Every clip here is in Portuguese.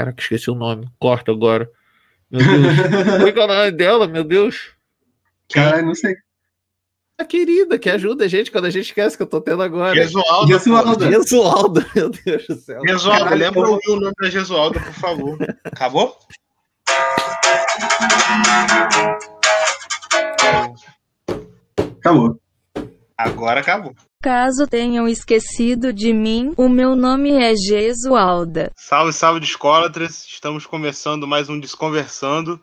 Caraca, esqueci o nome. Corta agora. Meu Deus. Qual é o nome dela, meu Deus? Cara, não sei. A querida que ajuda a gente quando a gente esquece que eu tô tendo agora. Gesualda. Gesualda. Gesualda, meu Deus do céu. Gesualda, Caralho, lembra eu- o nome da Gesualda, por favor. Acabou? Acabou. Agora acabou. Caso tenham esquecido de mim, o meu nome é Gesualda. Salve, salve, discólatras. Estamos começando mais um Desconversando,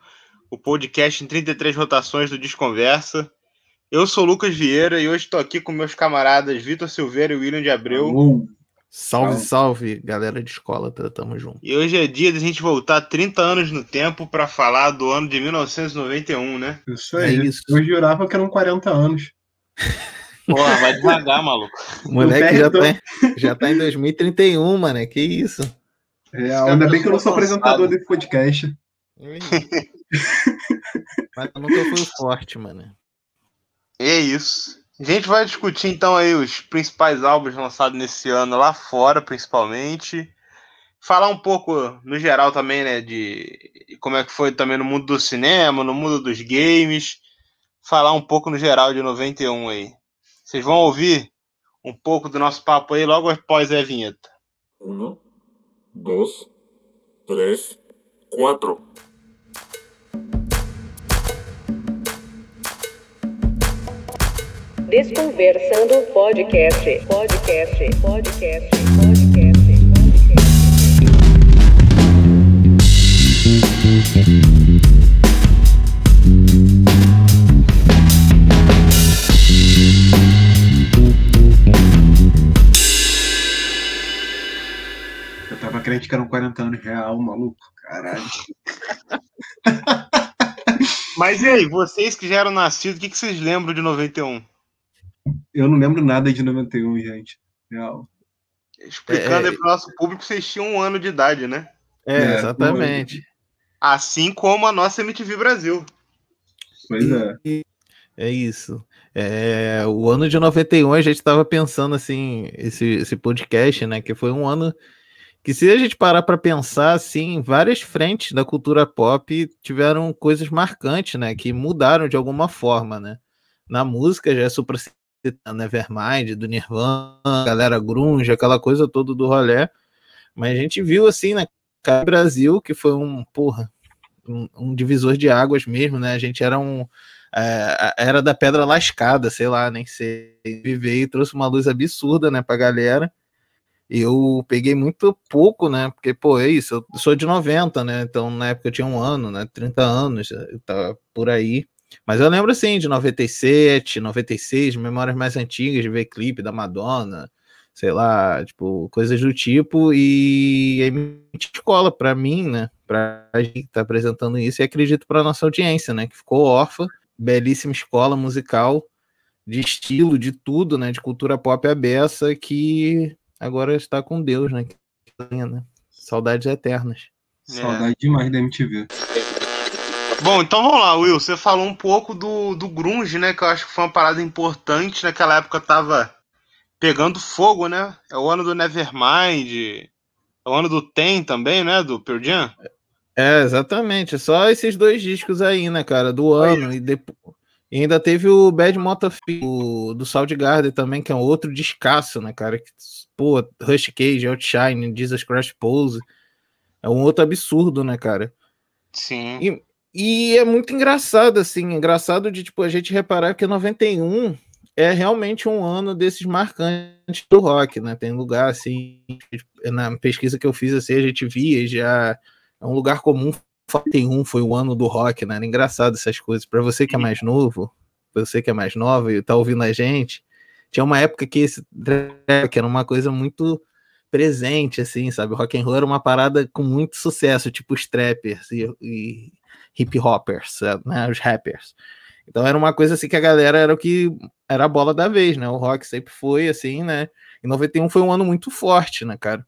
o podcast em 33 rotações do Desconversa. Eu sou o Lucas Vieira e hoje estou aqui com meus camaradas Vitor Silveira e William de Abreu. Salve, Salve. salve, galera de escola, tamo junto. E hoje é dia de a gente voltar 30 anos no tempo para falar do ano de 1991, né? Isso É aí. isso. Eu jurava que eram 40 anos. Porra, vai devagar, maluco. O moleque já tá, em- já tá em 2031, mano. Que isso? Real. Ainda bem que eu não sou apresentador desse podcast. Mas eu nunca fui forte, mano. É isso. A gente vai discutir então aí os principais álbuns lançados nesse ano lá fora, principalmente. Falar um pouco no geral também, né, de como é que foi também no mundo do cinema, no mundo dos games. Falar um pouco no geral de 91 aí. Vocês vão ouvir um pouco do nosso papo aí logo após a vinheta. Uno, dos, tres, cuatro. Desconversando. Podcast. Podcast. Podcast. Crente que eram 40 anos real, maluco. Caralho. Mas e aí, vocês que já eram nascidos, o que, que vocês lembram de 91? Eu não lembro nada de 91, gente. Real. Explicando É. aí pro nosso público, vocês tinham um ano de idade, né? É, É, exatamente. Assim como a nossa MTV Brasil. Pois é. É isso. É, o ano de 91 a gente estava pensando assim, esse, esse podcast, né? Que foi um ano que, se a gente parar para pensar, assim, várias frentes da cultura pop tiveram coisas marcantes, né? Que mudaram de alguma forma, né? Na música já é super Nevermind, do Nirvana, galera grunge, aquela coisa toda do rolê. Mas a gente viu assim, né? cara, Brasil, que foi um, porra, um, um divisor de águas mesmo, né? A gente era um é, era da pedra lascada, sei lá, nem sei. Viver e trouxe uma luz absurda, né, pra galera. Eu peguei muito pouco, né? Porque, pô, é isso, eu sou de 90, né? Então, na época eu tinha um ano, né? 30 anos, tava por aí. Mas eu lembro, assim, de 97, 96, memórias mais antigas, de ver clipe da Madonna, sei lá, tipo, coisas do tipo. E aí, me escola pra mim, né? Pra gente que tá apresentando isso, e acredito pra nossa audiência, né? Que ficou órfã belíssima escola musical de estilo, de tudo, né? De cultura pop abessa que agora está com Deus, né? né? Saudades eternas. Saudade demais da MTV. Bom, então vamos lá, Will. Você falou um pouco do, do grunge, né? Que eu acho que foi uma parada importante. Naquela época tava pegando fogo, né? É o ano do Nevermind. É o ano do Tem também, né? Do Pearl Jam. É, exatamente. Só esses dois discos aí, né, cara? Do ano. E, depois... e ainda teve o Bad Motor do, do Soundgarden também, que é um outro descasso, né, cara? Que, pô, Rush Cage, Outshine, Jesus Christ Pose. É um outro absurdo, né, cara? Sim. E, e é muito engraçado, assim, engraçado de tipo, a gente reparar que 91 é realmente um ano desses marcantes do rock, né? Tem lugar assim, na pesquisa que eu fiz assim, a gente via já é um lugar comum. 91 foi o ano do rock, né? Era engraçado essas coisas. Para você que é mais novo, você que é mais nova e tá ouvindo a gente, tinha uma época que esse que era uma coisa muito presente, assim, sabe? Rock and roll era uma parada com muito sucesso, tipo os trappers e, e hip hoppers, né? Os rappers. Então era uma coisa assim que a galera era o que era a bola da vez, né? O rock sempre foi assim, né? E 91 foi um ano muito forte, né, cara?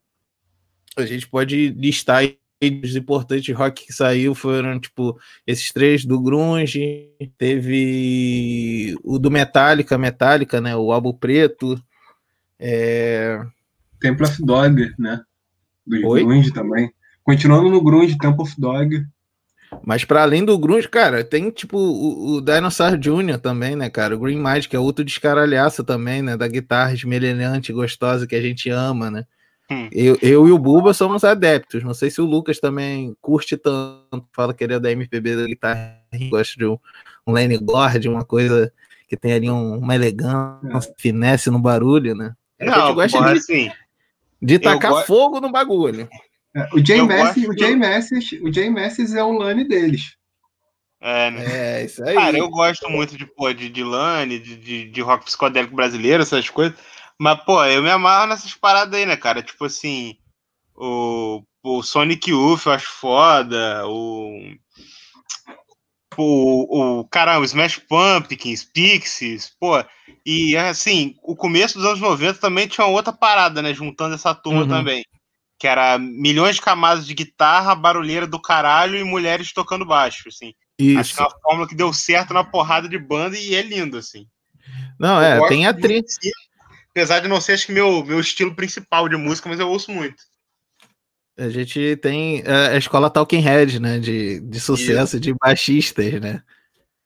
A gente pode listar aí os importantes rock que saiu foram tipo esses três do grunge, teve o do Metallica, Metallica, né? O álbum preto. É... Temple of Dog, né? Do Oi? grunge também. Continuando no grunge, Temple of Dog. Mas para além do grunge, cara, tem tipo o, o Dinosaur Jr. também, né, cara? O Green Magic é outro descaralhaço também, né? Da guitarra esmerilhante, gostosa que a gente ama, né? Hum. Eu, eu e o Buba somos adeptos. Não sei se o Lucas também curte tanto, fala que ele é da MPB da guitarra, gosta de um, um Lenny Gord, uma coisa que tem ali um- uma elegância, finesse no barulho, né? A gente Não, gosta porra, de, assim, de tacar gosto- fogo no bagulho. É, o Jay gosto o Jay o Jay é o Lane deles. é, né? É, isso aí. Cara, eu gosto muito de, pô, de, de Lane, de, de, de rock psicodélico brasileiro, essas coisas. Mas, pô, eu me amarro nessas paradas aí, né, cara? Tipo assim, o, o Sonic Youth eu acho foda, o. O, o caramba, o Smash Pumpkins, Pixies, pô, e assim, o começo dos anos 90 também tinha uma outra parada, né? Juntando essa turma Uhum. também. Que era milhões de camadas de guitarra, barulheira do caralho e mulheres tocando baixo, assim. Acho Isso. que é uma fórmula que deu certo na porrada de banda e é lindo, assim. Não, é, tem a muito, tri. sim, Apesar de não ser, acho que, meu, meu estilo principal de música, mas eu ouço muito. A gente tem é, a escola Talking Head, né? De, de sucesso de baixistas, né?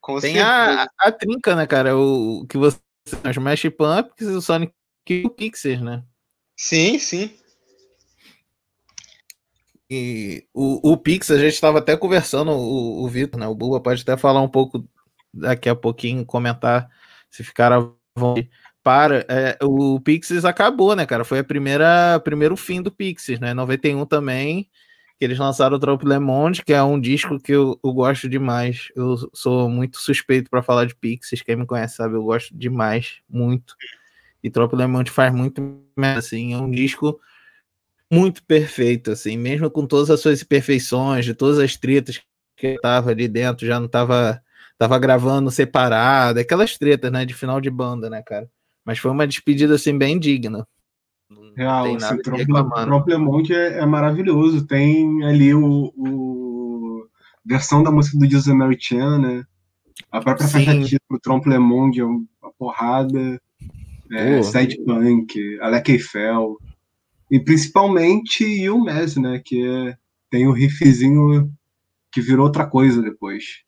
Com Tem a, a trinca, né, cara? O, o que você. Os Smash Pumpkins e o Sonic e o Pixies, né? Sim, sim. E o, o Pix, a gente estava até conversando, o, o Vitor, né? O Buba pode até falar um pouco daqui a pouquinho, comentar se ficar à vontade. Para, é, o Pixies acabou, né, cara? Foi a primeira, primeiro fim do Pixies, né? 91 também, que eles lançaram o Trope Le Monde, que é um disco que eu, eu gosto demais. Eu sou muito suspeito para falar de Pixies, quem me conhece sabe, eu gosto demais, muito. E Trope Le Monde faz muito, assim, é um disco muito perfeito, assim, mesmo com todas as suas imperfeições, de todas as tretas que tava ali dentro, já não tava, tava gravando separado, aquelas tretas, né, de final de banda, né, cara? Mas foi uma despedida, assim, bem digna. Não Real, tem esse nada de Tro- reclamar, né? Proplemont é, é maravilhoso. Tem ali o, o- versão da música do José Mary Chan, né? A própria Sim. faixa título Trompelemont é uma porrada. É, Pô. Sad Punk, Alec Eiffel. E principalmente o Messi, né? Que é- tem o riffzinho que virou outra coisa depois.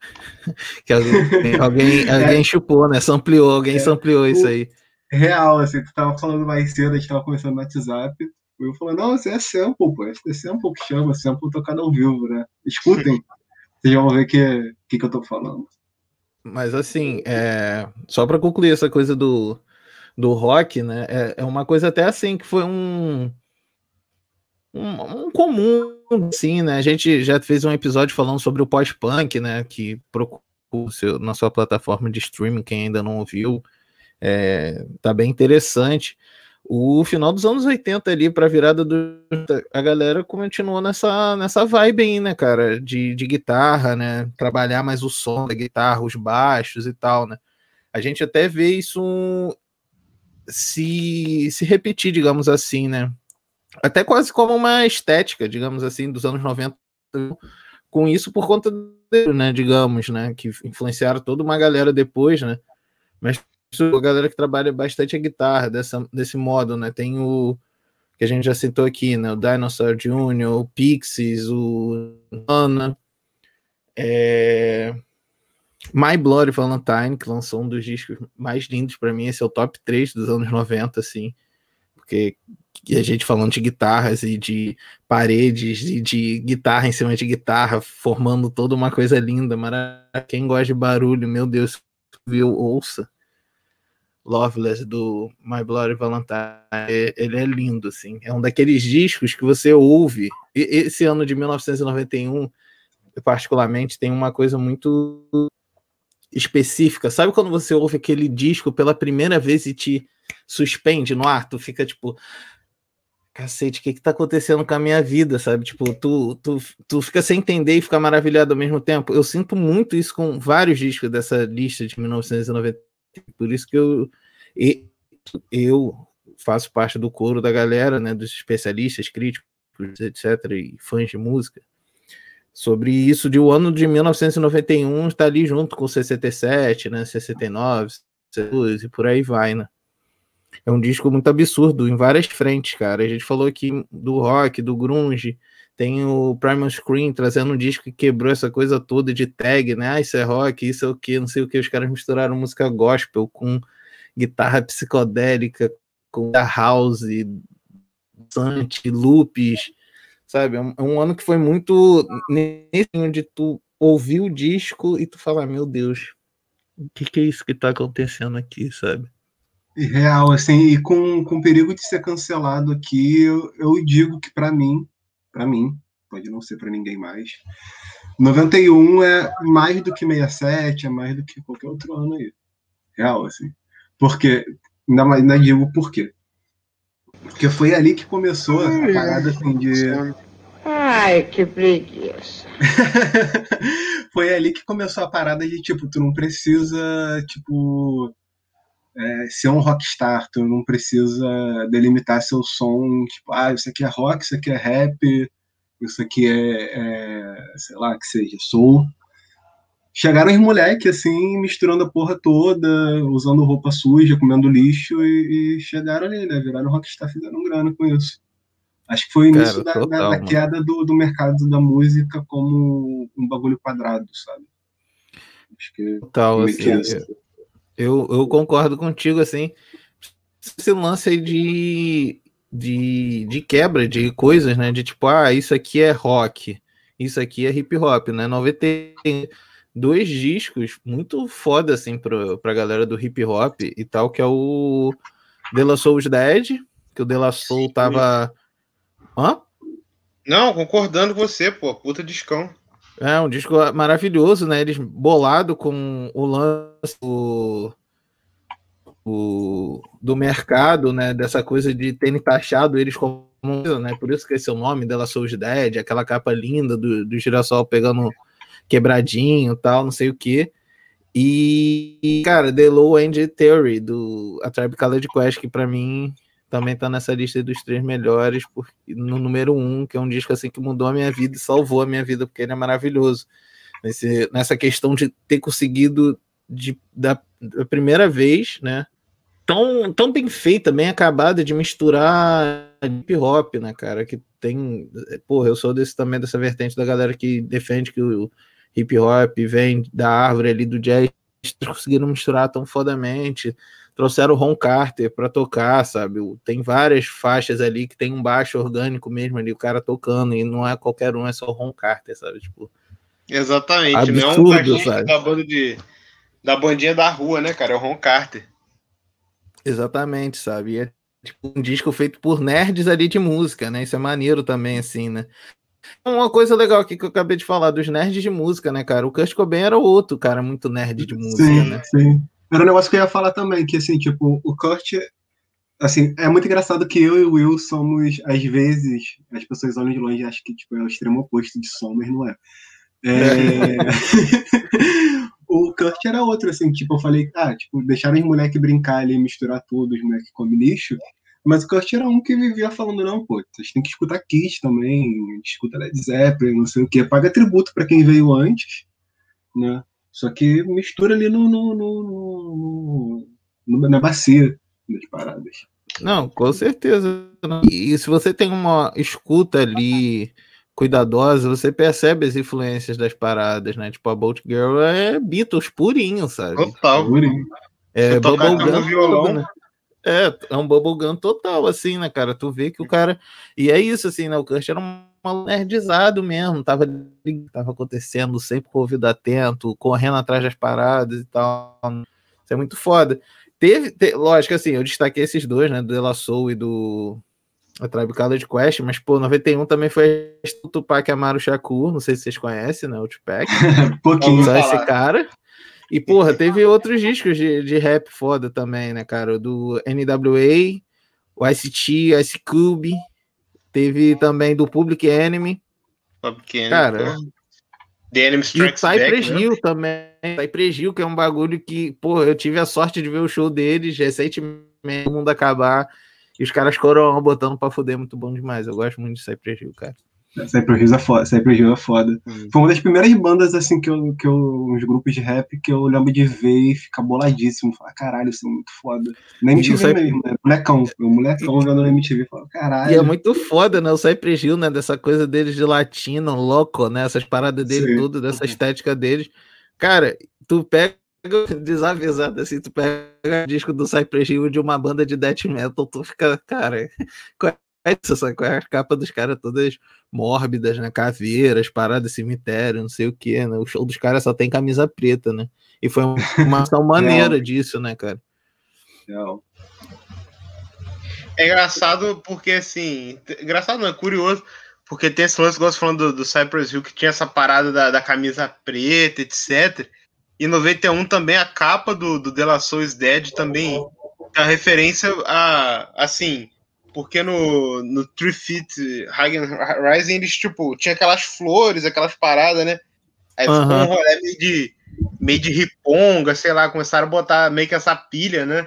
Que alguém, alguém, alguém chupou, né? Sampleou, alguém sampleou isso aí. Real, assim, tu tava falando mais cedo, a gente tava conversando no WhatsApp. Eu falando, não, isso é sample, pô. Isso é sample que chama, sample tocado ao vivo, né? Escutem. Vocês vão ver o que, que, que eu tô falando. Mas assim, é, só para concluir essa coisa do, do rock, né? É, é uma coisa até assim que foi um, um, um comum, assim, né? A gente já fez um episódio falando sobre o pós-punk, né? Que procura na sua plataforma de streaming, quem ainda não ouviu, é, tá bem interessante. O final dos anos 80 ali para virada do a galera continuou nessa nessa vibe aí, né, cara, de, de guitarra, né, trabalhar mais o som da guitarra, os baixos e tal, né. A gente até vê isso se se repetir, digamos assim, né. Até quase como uma estética, digamos assim, dos anos 90 com isso por conta dele, né, digamos, né, que influenciaram toda uma galera depois, né. Mas a galera que trabalha bastante a guitarra dessa, desse modo, né? Tem o que a gente já citou aqui, né? O Dinosaur Jr., o Pixies, o Ana, é... My Bloody Valentine, que lançou um dos discos mais lindos para mim, esse é o top 3 dos anos 90, assim, porque a gente falando de guitarras e de paredes e de guitarra em cima de guitarra, formando toda uma coisa linda, maravilhosa. Quem gosta de barulho, meu Deus, viu, ouça. Loveless do My Bloody Valentine, é- ele é lindo, assim. É um daqueles discos que você ouve. E- esse ano de 1991, particularmente, tem uma coisa muito específica. Sabe quando você ouve aquele disco pela primeira vez e te suspende no ar? Tu fica tipo. Cacete, o que que tá acontecendo com a minha vida, sabe? Tipo, tu, tu, tu fica sem entender e fica maravilhado ao mesmo tempo. Eu sinto muito isso com vários discos dessa lista de 1990. Por isso que eu, eu faço parte do coro da galera, né, dos especialistas, críticos, etc, e fãs de música, sobre isso de o ano de 1991 estar ali junto com 67, né, 69, 62 e por aí vai, né. É um disco muito absurdo em várias frentes, cara. A gente falou aqui do rock, do grunge, Tem o Primal Screen trazendo um disco que quebrou essa coisa toda de tag, né? Ah, isso é rock, isso é o que, não sei o que. Os caras misturaram música gospel com guitarra psicodélica, com da house, dance, loops, sabe? É um, é um ano que foi muito nesse onde tu ouviu o disco e tu fala, meu Deus, o que, que é isso que tá acontecendo aqui, sabe? Real, assim, e com, com perigo de ser cancelado aqui, eu, eu digo que pra mim, pra mim, pode não ser pra ninguém mais, 91 é mais do que 67, é mais do que qualquer outro ano aí. Real, assim. Porque, ainda, mais- ainda digo por quê. Porque foi ali que começou a parada assim de. Ai, que preguiça. foi ali que começou a parada de tipo, tu não precisa, tipo, é, ser um rockstar, tu não precisa delimitar seu som, tipo, ah, isso aqui é rock, isso aqui é rap, isso aqui é, é, sei lá, que seja, soul. Chegaram os moleques, assim, misturando a porra toda, usando roupa suja, comendo lixo, e, e chegaram ali, né? Viraram rockstar, fizeram grana com isso. Acho que foi o Cara, início da, da- total, da mano. queda do, do mercado da música como um bagulho quadrado, sabe? Acho que Total, assim. Eu, eu concordo contigo, assim, esse lance aí de, de, de quebra de coisas, né, de tipo, ah, isso aqui é rock, isso aqui é hip hop, né, 90 tem dois discos muito foda, assim, pra, pra galera do hip hop e tal, que é o De La Soul's Dead, que o De La Soul tava... Hã? Não, concordando com você, pô. Puta discão. É um disco maravilhoso, né? Eles bolado com o lance do, o- do mercado, né? Dessa coisa de terem taxado eles como, né? Por isso que esse é o nome dela Souls Dead, aquela capa linda do, do girassol pegando quebradinho, tal, não sei o que. E, cara, The Low End Theory do A Tribe Called Quest, que pra mim também tá nessa lista dos três melhores, porque, no número um, que é um disco assim que mudou a minha vida e salvou a minha vida, porque ele é maravilhoso. Nesse, nessa questão de ter conseguido de, da, da primeira vez, né? Tão, tão bem feita, bem acabada de misturar hip hop, né, cara? Que tem. Porra, eu sou desse também, dessa vertente da galera que defende que o hip hop vem da árvore ali do jazz. Conseguiram misturar tão fodamente trouxeram o Ron Carter para tocar, sabe? Tem várias faixas ali que tem um baixo orgânico mesmo ali, o cara tocando, e não é qualquer um, é só o Ron Carter, sabe? Tipo, Exatamente. não é um Absurdo, sabe? da banda de. Da bandinha da rua, né, cara? É o Ron Carter. exatamente, sabe? E é tipo um disco feito por nerds ali de música, né? Isso é maneiro também, assim, né? Uma coisa legal aqui que eu acabei de falar dos nerds de música, né, cara? O Kurt Cobain era outro cara muito nerd de música, sim, né? sim. Era um negócio que eu ia falar também, que assim, tipo, o Kurt, assim, é muito engraçado que eu e o Will somos, às vezes, as pessoas olham de longe e acham que tipo, é o extremo oposto de som, mas não é. É, o Kurt era outro, assim, tipo, eu falei, ah, tipo, deixaram os moleques brincar ali, misturar tudo, os moleques comem lixo, mas o Kurt era um que vivia falando, não, pô, vocês têm que escutar Kiss também, escuta Led Zeppelin, não sei o quê, paga tributo pra quem veio antes, né? Só que mistura ali no, no, no- no- no- na bacia das paradas. Não, com certeza. E se você tem uma escuta ali cuidadosa, você percebe as influências das paradas, né? Tipo, a Bolt Girl é Beatles purinho, sabe? Total. Purinho. É tocar bubblegum no violão. né? É, é um bubblegum total, assim, né, cara? Tu vê que o cara. E é isso, assim, né? O Kurt era um nerdizado mesmo, tava, tava acontecendo, sempre com o ouvido atento, correndo atrás das paradas e tal. Isso é muito foda. Teve, te- lógico, assim, eu destaquei esses dois, né? Do De La Soul e do a Tribe Called Quest, mas, pô, 91 também foi o Tupac Amaru Shakur, não sei se vocês conhecem, né? O Tupac. Pouquinho. Só esse cara. E, porra, teve outros discos de, de rap foda também, né, cara? Do NWA, o ICT, Ice Cube. Teve também do Public Enemy. Porque, Cara, pô, The Enemy E o Strikes Cypress Back, né? Hill também. Cypress Hill, que é um bagulho que, pô, eu tive a sorte de ver o show deles recentemente, o mundo acabar. E os caras coroam botando pra fuder, muito bom demais. Eu gosto muito de Cypress Hill, cara. Cypress Hill é foda. É foda. Hum. Foi uma das primeiras bandas, assim, que eu, que eu. Uns grupos de rap que eu lembro de ver e ficar boladíssimo. Falar, caralho, isso é muito foda. Na E MTV o Cypress- mesmo, né? Molecão. Eu, molecão vendo na MTV. Falar, caralho. E é muito foda, né? O Cypress Hill, né? Dessa coisa deles de latino, louco, né? Essas paradas dele, Sim. tudo, dessa estética deles. Cara, tu pega desavisado assim, tu pega o disco do Cypress Hill de uma banda de death metal, tu fica, cara, qual é isso? Sabe? Qual é a capa dos caras todas mórbidas, né? Caveiras, paradas, cemitério, não sei o que, né? O show dos caras só tem camisa preta, né? E foi uma ação maneira disso, né, cara? Real. É engraçado porque, assim. Engraçado não, é curioso. Porque tem esse lance, gosto falando do, do Cypress Hill, que tinha essa parada da, da camisa preta, etc. E em 91 também a capa do, do The Last Soul is Dead também tem a referência a. Assim. Porque no, no Three Feet and Rising eles, tipo, tinha aquelas flores, aquelas paradas, né? Aí ficou Aham. um rolê meio de, meio de riponga, sei lá, começaram a botar meio que essa pilha, né?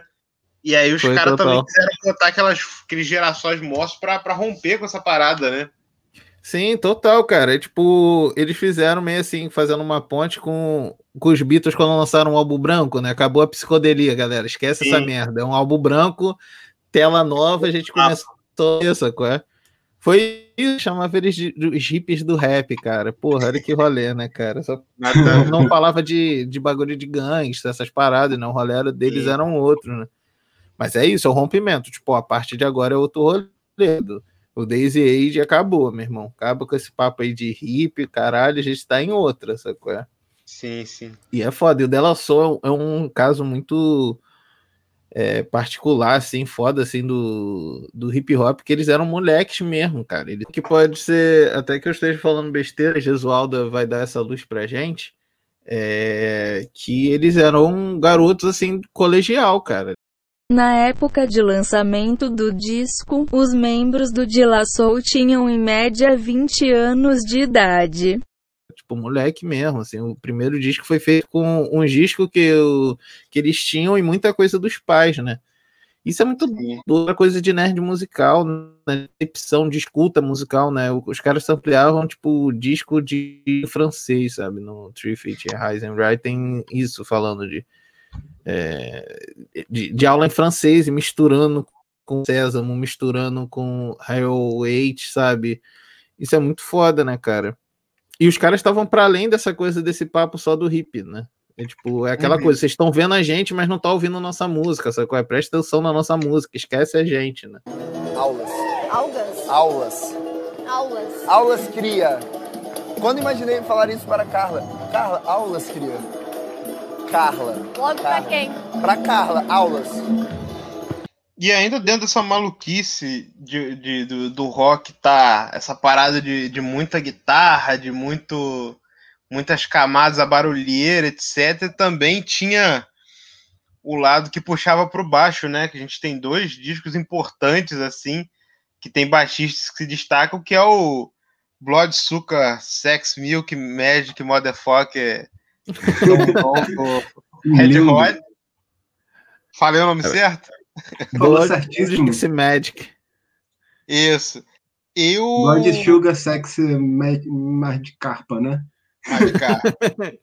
E aí os caras também quiseram botar aquelas, aqueles gerações mortos pra, pra romper com essa parada, né? Sim, total, cara. É, tipo, eles fizeram meio assim, fazendo uma ponte com, com os Beatles quando lançaram o álbum branco, né? Acabou a psicodelia, galera. Esquece essa Sim. merda. É um álbum branco, tela nova, a gente Ah. começou isso, qual é? Foi isso, chamava eles de, os hippies do rap, cara. Porra, olha que rolê, né, cara? Só não, não falava de, de bagulho de gangsta, essas paradas, não. O rolê era- deles Sim. eram outro, né? Mas é isso, é o rompimento. Tipo, a partir de agora é outro rolê. O Daisy Age acabou, meu irmão. Acaba com esse papo aí de hippie, caralho, a gente tá em outra, sacou? É? Sim, sim. E é foda. E o Della Soul é um caso muito é, particular, assim, foda, assim, do, do hip hop, que eles eram moleques mesmo, cara. Ele, que pode ser, até que eu esteja falando besteira, Jesualda vai dar essa luz pra gente, é, que eles eram garotos, assim, colegial, cara. Na época de lançamento do disco, os membros do De La Soul tinham em média 20 anos de idade. Tipo, moleque mesmo, assim, o primeiro disco foi feito com um disco que, eu, que eles tinham e muita coisa dos pais, né? Isso é muito outra coisa de nerd musical, né? Recepção de escuta musical, né? Os caras ampliavam, tipo, disco de francês, sabe? No Three Feet Ride tem isso falando de, é, de, de aula em francês e misturando com Sésamo, misturando com 8, sabe? Isso é muito foda, né, cara? E os caras estavam para além dessa coisa desse papo só do hip, né? É tipo, é aquela Uhum. coisa, vocês estão vendo a gente, mas não tá ouvindo nossa música, sacou? É, presta atenção na nossa música, esquece a gente, né? Aulas. Algas. Aulas. Aulas. Aulas cria. Quando imaginei falar isso para Carla? Carla, aulas cria. Carla. Logo pra Carla. quem? Pra Carla, aulas. E ainda dentro dessa maluquice de, de- do, do rock, tá essa parada de, de muita guitarra, de muito muitas camadas, a barulheira, etc. Também tinha o lado que puxava pro baixo, né? Que a gente tem dois discos importantes, assim, que tem baixistas que se destacam, que é o Blood Sugar, Sex Milk, Magic, Motherfucker, Red. Hot. Falei o nome certo? Falou Blood certíssimo. Dixie Magic. Isso. E o. Blood Sugar Sex Mag- Mar de Carpa, né?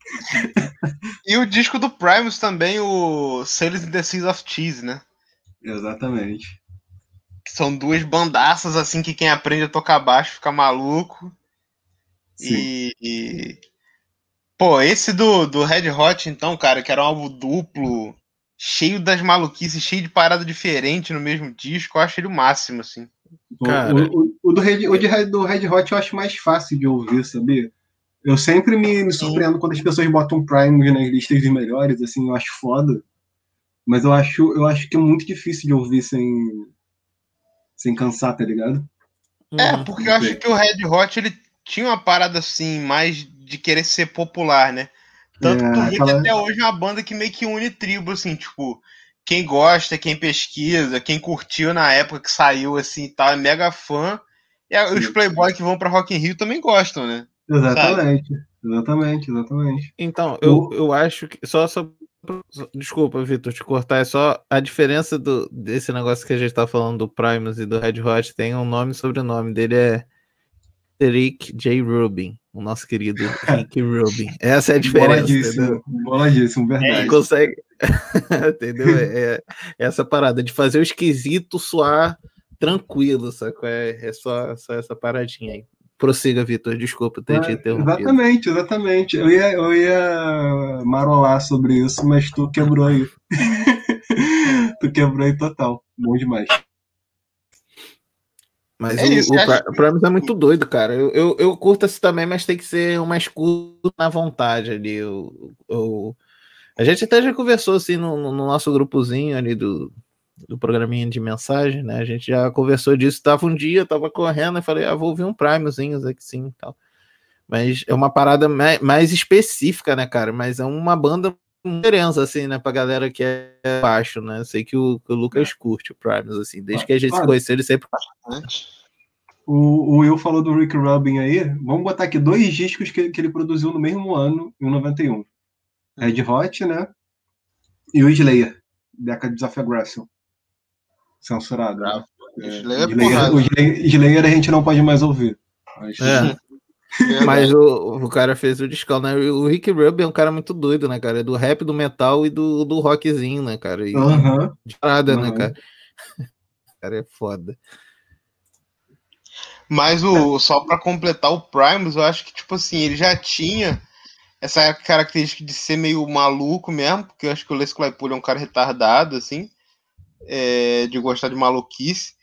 E o disco do Primus também, o Sailors in the Seas of Cheese, né? Exatamente. Que são duas bandaças assim que quem aprende a tocar baixo fica maluco. Sim. E, e- Pô, esse do, do Red Hot, então, cara, que era um álbum duplo, cheio das maluquices, cheio de parada diferente no mesmo disco, eu acho ele o máximo, assim. O- Cara. O, o- o do, Red, o de do Red Hot eu acho mais fácil de ouvir, sabia? Eu sempre me, me surpreendo quando as pessoas botam Primus nas listas dos melhores, assim, eu acho foda. Mas eu acho, eu acho que é muito difícil de ouvir sem, sem cansar, tá ligado? É, Uhum. porque eu acho que o Red Hot ele tinha uma parada assim, mais de querer ser popular, né? Tanto É, que tu vê que aquela- até hoje é uma banda que meio que une tribo, assim, tipo, quem gosta, quem pesquisa, quem curtiu na época que saiu, assim, e tal, é mega fã. E a- os Sim. playboy que vão pra Rock in Rio também gostam, né? Exatamente. Exatamente, exatamente. Então, eu, O- eu acho que. Só, só, só- Desculpa, Vitor, te cortar. É só a diferença do, desse negócio que a gente tá falando do Primus e do Red Hot. Tem um nome e sobrenome dele é Rick J. Rubin, o nosso querido Rick Rubin. Essa é a diferença. Boladíssimo, boladíssimo, verdade. Ele consegue. entendeu? É, é essa parada de fazer o esquisito soar tranquilo, sacou? É, é só, só essa paradinha aí. Prossiga, Vitor. Desculpa ter te É, interrompido. exatamente, exatamente. Eu ia, eu ia marolar sobre isso, mas tu quebrou aí. tu quebrou aí total. Bom demais. Mas É o, isso, o, Primus é muito doido, cara. Eu, eu, eu curto esse também, mas tem que ser uma escuta na vontade ali. Eu, eu- a gente até já conversou assim no, no nosso grupozinho ali do, do programinha de mensagem, né? A gente já conversou disso. Tava um dia, tava correndo e falei, ah, vou ouvir um Primuzinho aqui sim e tal. Mas é uma parada mais, mais específica, né, cara? Mas é uma banda diferença, assim, né, pra galera que é baixo, né? Sei que o, que o Lucas curte o Primus, assim, desde que a gente se conheceu, ele sempre O, o Will falou do Rick Rubin aí. Vamos botar aqui dois discos que, que ele produziu no mesmo ano, em 91. Red Hot, né? E o Slayer, Decades of Aggression. Censurado. né? É, Slayer é Slayer, porrada. o Slayer, Slayer a gente não pode mais ouvir. Mas- É. Mas o, o cara fez o discão, né? O Rick Rubin é um cara muito doido, né, cara? É do rap, do metal e do, do rockzinho, né, cara? E Aham. de parada, né, Aham. cara? O cara é foda. Mas o, só pra completar o Primus, eu acho que, tipo assim, ele já tinha essa característica de ser meio maluco mesmo, porque eu acho que o Les Claypool é um cara retardado, assim, é, de gostar de maluquice.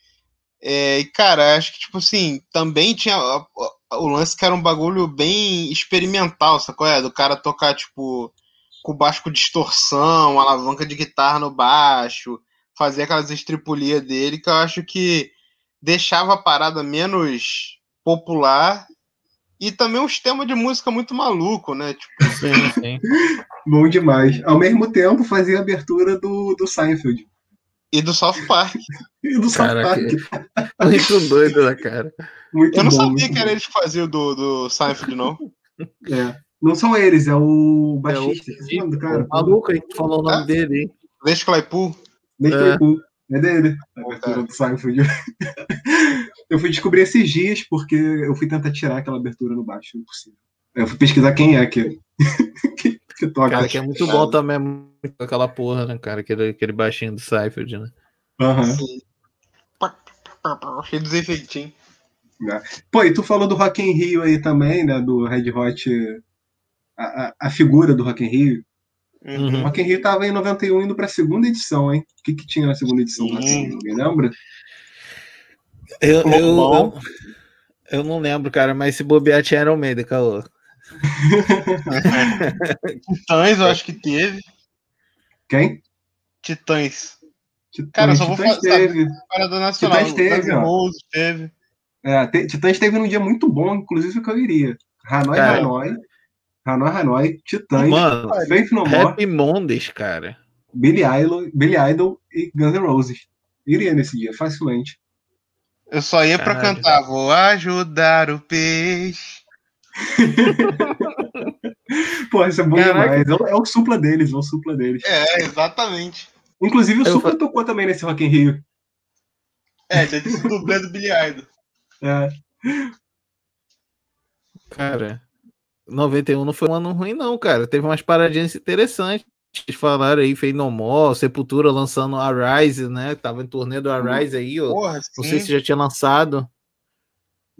É, e, cara, acho que, tipo assim, também tinha a- a- o lance que era um bagulho bem experimental, sacou? É, do cara tocar, tipo, com baixo com distorção, alavanca de guitarra no baixo, fazer aquelas estripulias dele, que eu acho que deixava a parada menos popular e também um sistema de música muito maluco, né? Tipo, Sim, sim. Bom demais. Ao mesmo tempo, fazia a abertura do, do Seinfeld. E do South Park. E do South Caraca. Park. Muito doido, né, cara? Muito Eu não bom, sabia muito que era eles que faziam do, do Seinfeld, não. É. Não são eles, é o baixista. Esqueci o cara. O maluco aí que falou o nome Ah. dele, hein? Les Claypool. Deixa É. eu É dele. A abertura do Seinfeld. eu fui descobrir esses dias porque eu fui tentar tirar aquela abertura no baixo. Impossível. Eu fui pesquisar quem é que, que, toca. Cara, que é muito bom também, muito aquela porra, né, cara? Aquele, aquele baixinho do Seifeld, né? Aham. Assim. Cheio dos efeitinhos. Pô, e tu falou do Rock in Rio aí também, né? Do Red Hot. A, a, a figura do Rock in Rio. O Uhum. Rock in Rio tava em 91 indo pra segunda edição, hein? O que, que tinha na segunda edição do Rock in Rio? Alguém lembra? Eu, eu, eu, eu não lembro, cara, mas se bobear tinha Iron Maiden, caô. Titãs, eu acho que teve. Quem? Titãs. Titãs, Cara, eu só vou falar- teve. Parada nacional. Titãs teve, ó. Teve. É, te- Titãs teve num dia muito bom, inclusive que eu iria. Hanoi, Cara. Hanoi. Hanoi, Hanoi, Titãs, Mano, Faith No More, Happy Mondays, cara. Billy Idol, Billy Idol e Guns N' Roses. Iria nesse dia, facilmente. Eu só ia pra Caralho. cantar. Vou ajudar o peixe. Pô, isso é bom Caraca. demais. É o, é o supla deles, é o supla deles. É, exatamente. Inclusive o Eu Supla fa- tocou também nesse Rock in Rio. É, já disse o dublê do Billy Idol. É. Cara, 91 não foi um ano ruim, não, cara. Teve umas paradinhas interessantes. Eles falaram aí, Fei No More, Sepultura lançando a Rise, né? Tava em turnê do Arise aí, ó. Porra, Não sei se já tinha lançado.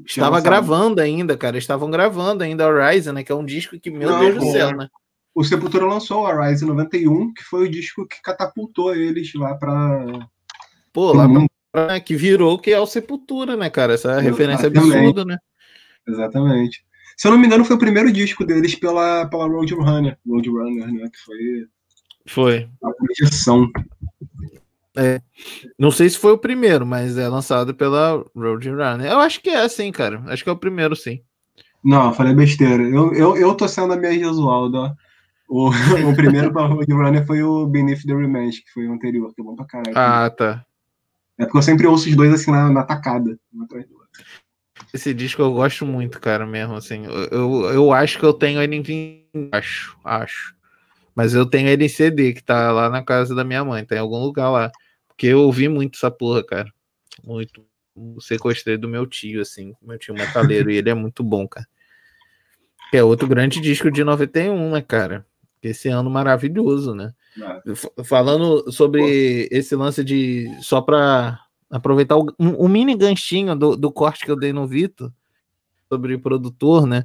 Estava gravando ainda, cara. Estavam gravando ainda a Rise, né? Que é um disco que, meu Não, Deus do céu, né? O Sepultura lançou o em 91, que foi o disco que catapultou eles lá pra. Pô, lá mundo. pra, né, que virou que é o Sepultura, né, cara? Essa referência Exatamente. absurda, né? Exatamente. Se eu não me engano, foi o primeiro disco deles pela, pela Roadrunner. Roadrunner, né? Que foi Foi. a projeção. Não sei se foi o primeiro, mas é lançado pela Roadrunner. Eu acho que é assim, cara. Acho que é o primeiro, sim. Não, eu falei besteira. Eu, eu, eu tô sendo a minha Jesualdo. O, o primeiro pra Roadrunner foi o Beneath the Remains, que foi o anterior, que é bom pra caralho. Ah, tá. É porque eu sempre ouço os dois assim na, na tacada, um atrás do outro. Esse disco eu gosto muito, cara, mesmo, assim. Eu, eu, eu acho que eu tenho ele em acho, acho. Mas eu tenho ele em CD, que tá lá na casa da minha mãe, tá em algum lugar lá. Porque eu ouvi muito essa porra, cara. Muito. o sequestrei do meu tio, assim, meu tio metaleiro, e ele é muito bom, cara. Que é outro grande disco de 91, né, cara? Esse ano maravilhoso, né? É. Falando sobre esse lance de. Só pra aproveitar o, um, um mini ganchinho do, do corte que eu dei no Vitor sobre produtor, né?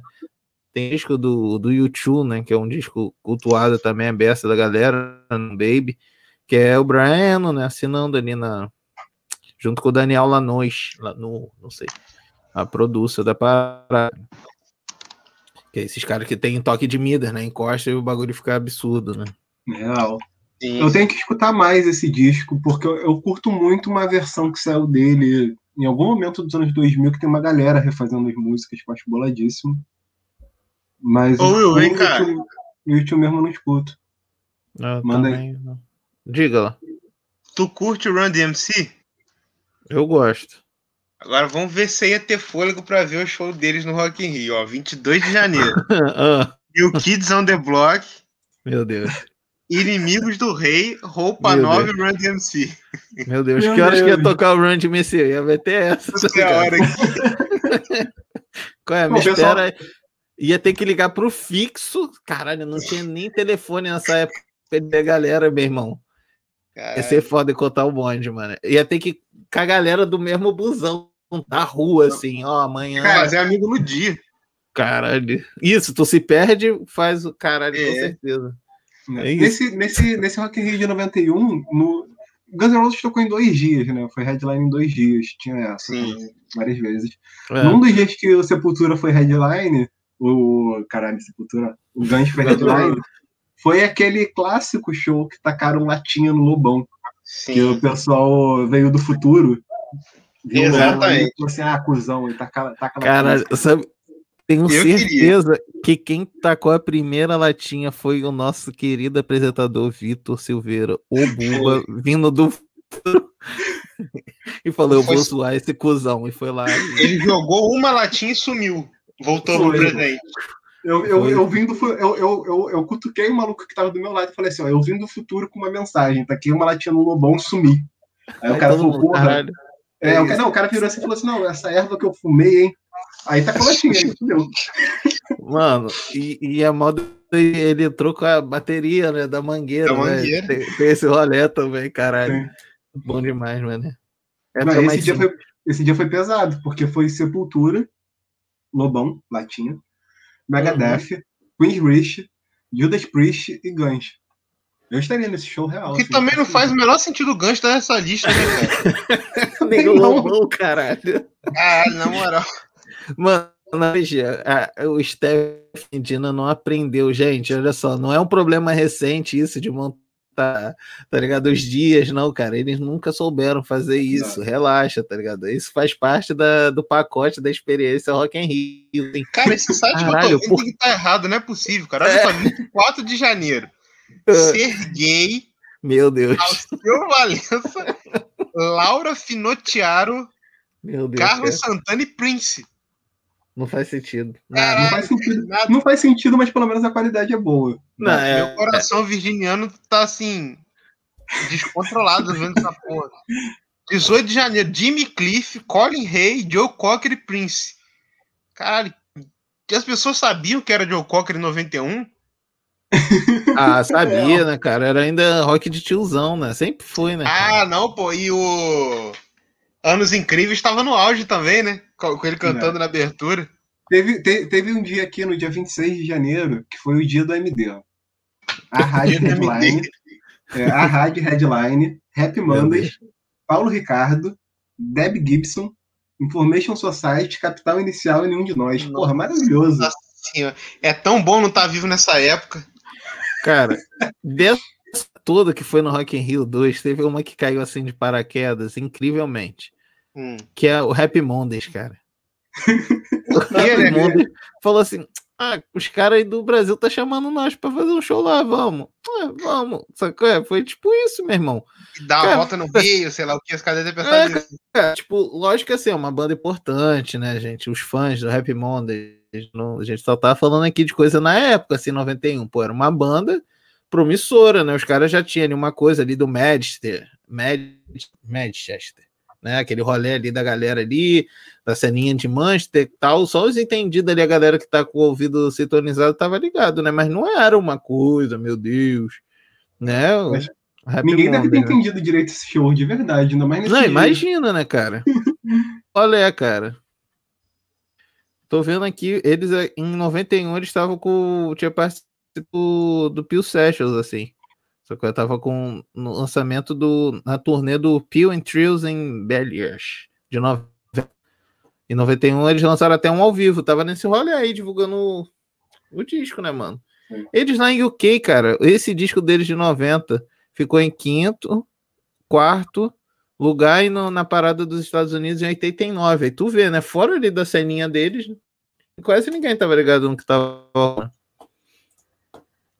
Tem disco do, do YouTube, né? Que é um disco cultuado também, a beça da galera, no Baby, que é o Brian Eno, né? Assinando ali na. Junto com o Daniel Lanois, lá no, não sei, a produção da parada. Que é esses caras que tem toque de Midas, né? Encosta e o bagulho fica absurdo, né? Real. Sim. Eu tenho que escutar mais esse disco, porque eu, eu curto muito uma versão que saiu dele em algum momento dos anos 2000, que tem uma galera refazendo as músicas, que eu acho boladíssimo. Mas Ô, Will, o vem cá. O YouTube mesmo eu não escuto. Eu Manda aí. também não. Diga lá. Tu curte o Run DMC? Eu gosto. Agora vamos ver se ia ter fôlego pra ver o show deles no Rock in Rio, ó. 22 de janeiro. Ah, E o Kids on the Block, meu Deus. Inimigos do Rei, Roupa Meu Nova e Run DMC. Meu Deus. Meu que horas que ia Deus. tocar o Run Messias? Ia vai ter essa. tá Essa é a hora aqui. Qual é? Pô, Me pessoal- espera. Ia ter que ligar pro fixo. Caralho, não tinha nem telefone nessa época da galera, meu irmão. Ia ser foda contar o bonde, mano. Ia ter que com a galera do mesmo busão da rua, assim, ó, amanhã. Fazer amigo no dia. Caralho. Isso, tu se perde, faz o caralho, com É. certeza. né? É nesse, nesse, nesse Rock in Rio de 91, no... Guns N' Roses tocou em dois dias, né? Foi headline em dois dias. Tinha essa Sim. várias vezes. É. Num dos dias que o Sepultura foi headline, o. Caralho, Sepultura. O Guns foi headline. Foi aquele clássico show que tacaram latinha no Lobão. Que o Sim. pessoal veio do futuro. viu Exatamente. e falou assim: ah, cuzão, e taca, taca Caralho, sabe? Tenho Eu queria. certeza que quem tacou a primeira latinha foi o nosso querido apresentador Vitor Silveira, o Buba, vindo do futuro. e falou: Eu Foi- vou zoar esse cuzão. E foi lá. Ele jogou uma latinha e sumiu. Voltou pro Foi. presente. Eu, eu, eu vim do eu, eu, eu, eu cutuquei o maluco que tava do meu lado e falei assim: ó, eu vim do futuro com uma mensagem, tá aqui uma latinha no Lobão sumi. Aí o Aí cara todo falou, porra. caralho. É, É o cara, não, o cara virou assim e falou assim: não, essa erva que eu fumei, hein? Aí tá com a latinha, aí fudeu. Mano, e, e a moda ele entrou com a bateria né, da mangueira. Da né? mangueira. Tem, tem esse rolê também, caralho. Bom demais, mano. Não, Época esse, dia foi, esse dia foi pesado, porque foi Sepultura, Lobão, Latinha, Megadeth, Queen's Rich, Judas Priest e Guns. Eu estaria nesse show real. O que assim, também não assim. faz o menor sentido o gancho estar nessa lista, né, cara? Nego caralho. Ah, na moral. Mano, a- o Stephen Dina não aprendeu, gente. Olha só, não é um problema recente isso de montar, tá ligado? Os dias, não, cara. Eles nunca souberam fazer isso. Relaxa, tá ligado? Isso faz parte da, do pacote da experiência Rock in Rio. Tem- Cara, esse site Caralho, que eu tô vendo por- tem que estar errado, não é possível, cara. Olha só, 24 de janeiro. Ser gay, Meu Deus. Alceu Valença, Laura Finottiaro, Meu Deus. Carlos cara. Santana e Prince. Não faz sentido. Não faz sentido. nada. Não faz sentido, mas pelo menos a qualidade é boa. Não, é, Meu coração virginiano tá assim. Descontrolado vendo essa porra. 18 de janeiro, Jimmy Cliff, Colin Hay, Joe Cocker e Prince. Caralho, que as pessoas sabiam que era Joe Cocker em 91? Ah, sabia, né, cara? Era ainda rock de tiozão, né? Sempre foi, né? cara? Ah, não, pô, e o Anos Incríveis estava no auge também, né? Com com ele cantando na abertura. Teve, te- teve um dia aqui, no dia 26 de janeiro, que foi o dia do MD. ó. A Rádio Dia do Headline, é, a Rádio Headline, Happy Mondays, Paulo Ricardo, Deb Gibson, Information Society, Capital Inicial e Nenhum de Nós. Porra, maravilhoso. Nossa senhora, é tão bom não estar vivo nessa época. Cara, dessa toda que foi no Rock in Rio 2, teve uma que caiu assim de paraquedas, incrivelmente. Hum. Que é o Happy Mondays, cara. O ele, Happy Mondays falou assim: ah, os caras aí do Brasil tá chamando nós pra fazer um show lá, vamos. Ah, vamos. Sacou? É, Foi tipo isso, meu irmão. Dá uma Cara, volta no Rio, sei lá o que, os caras devem pensar É. É, tipo, lógico que assim, é uma banda importante, né, gente? Os fãs do Happy Mondays, não- a gente só tá falando aqui de coisa na época, assim, 91. Pô, era uma banda promissora, né? Os caras já tinham ali uma coisa ali do Manchester, Manchester, né? Aquele rolê ali da galera ali, da ceninha de Manchester e tal. Só os entendidos ali, a galera que tá com o ouvido sintonizado tava ligado, né? Mas não era uma coisa, meu Deus, né? Ninguém deve ter né? entendido direito esse show de verdade, ainda mais nesse Não, dia. imagina, né, cara? Olha, cara. Tô vendo aqui, eles eh, em 91 eles estavam com. Tinha participado do, do Peel Sessions, assim. Só que eu tava com no lançamento do. na turnê do Peel and Trills em Belliers, de 90. Em 91 eles lançaram até um ao vivo. Tava nesse rolê aí divulgando o, o disco, né, mano? Sim. Eles lá em UK, cara, esse disco deles de 90 ficou em quinto, quarto lugar e no- na parada dos Estados Unidos em 89. Aí tu vê, né? Fora ali da ceninha deles, quase ninguém tava ligado no que tava.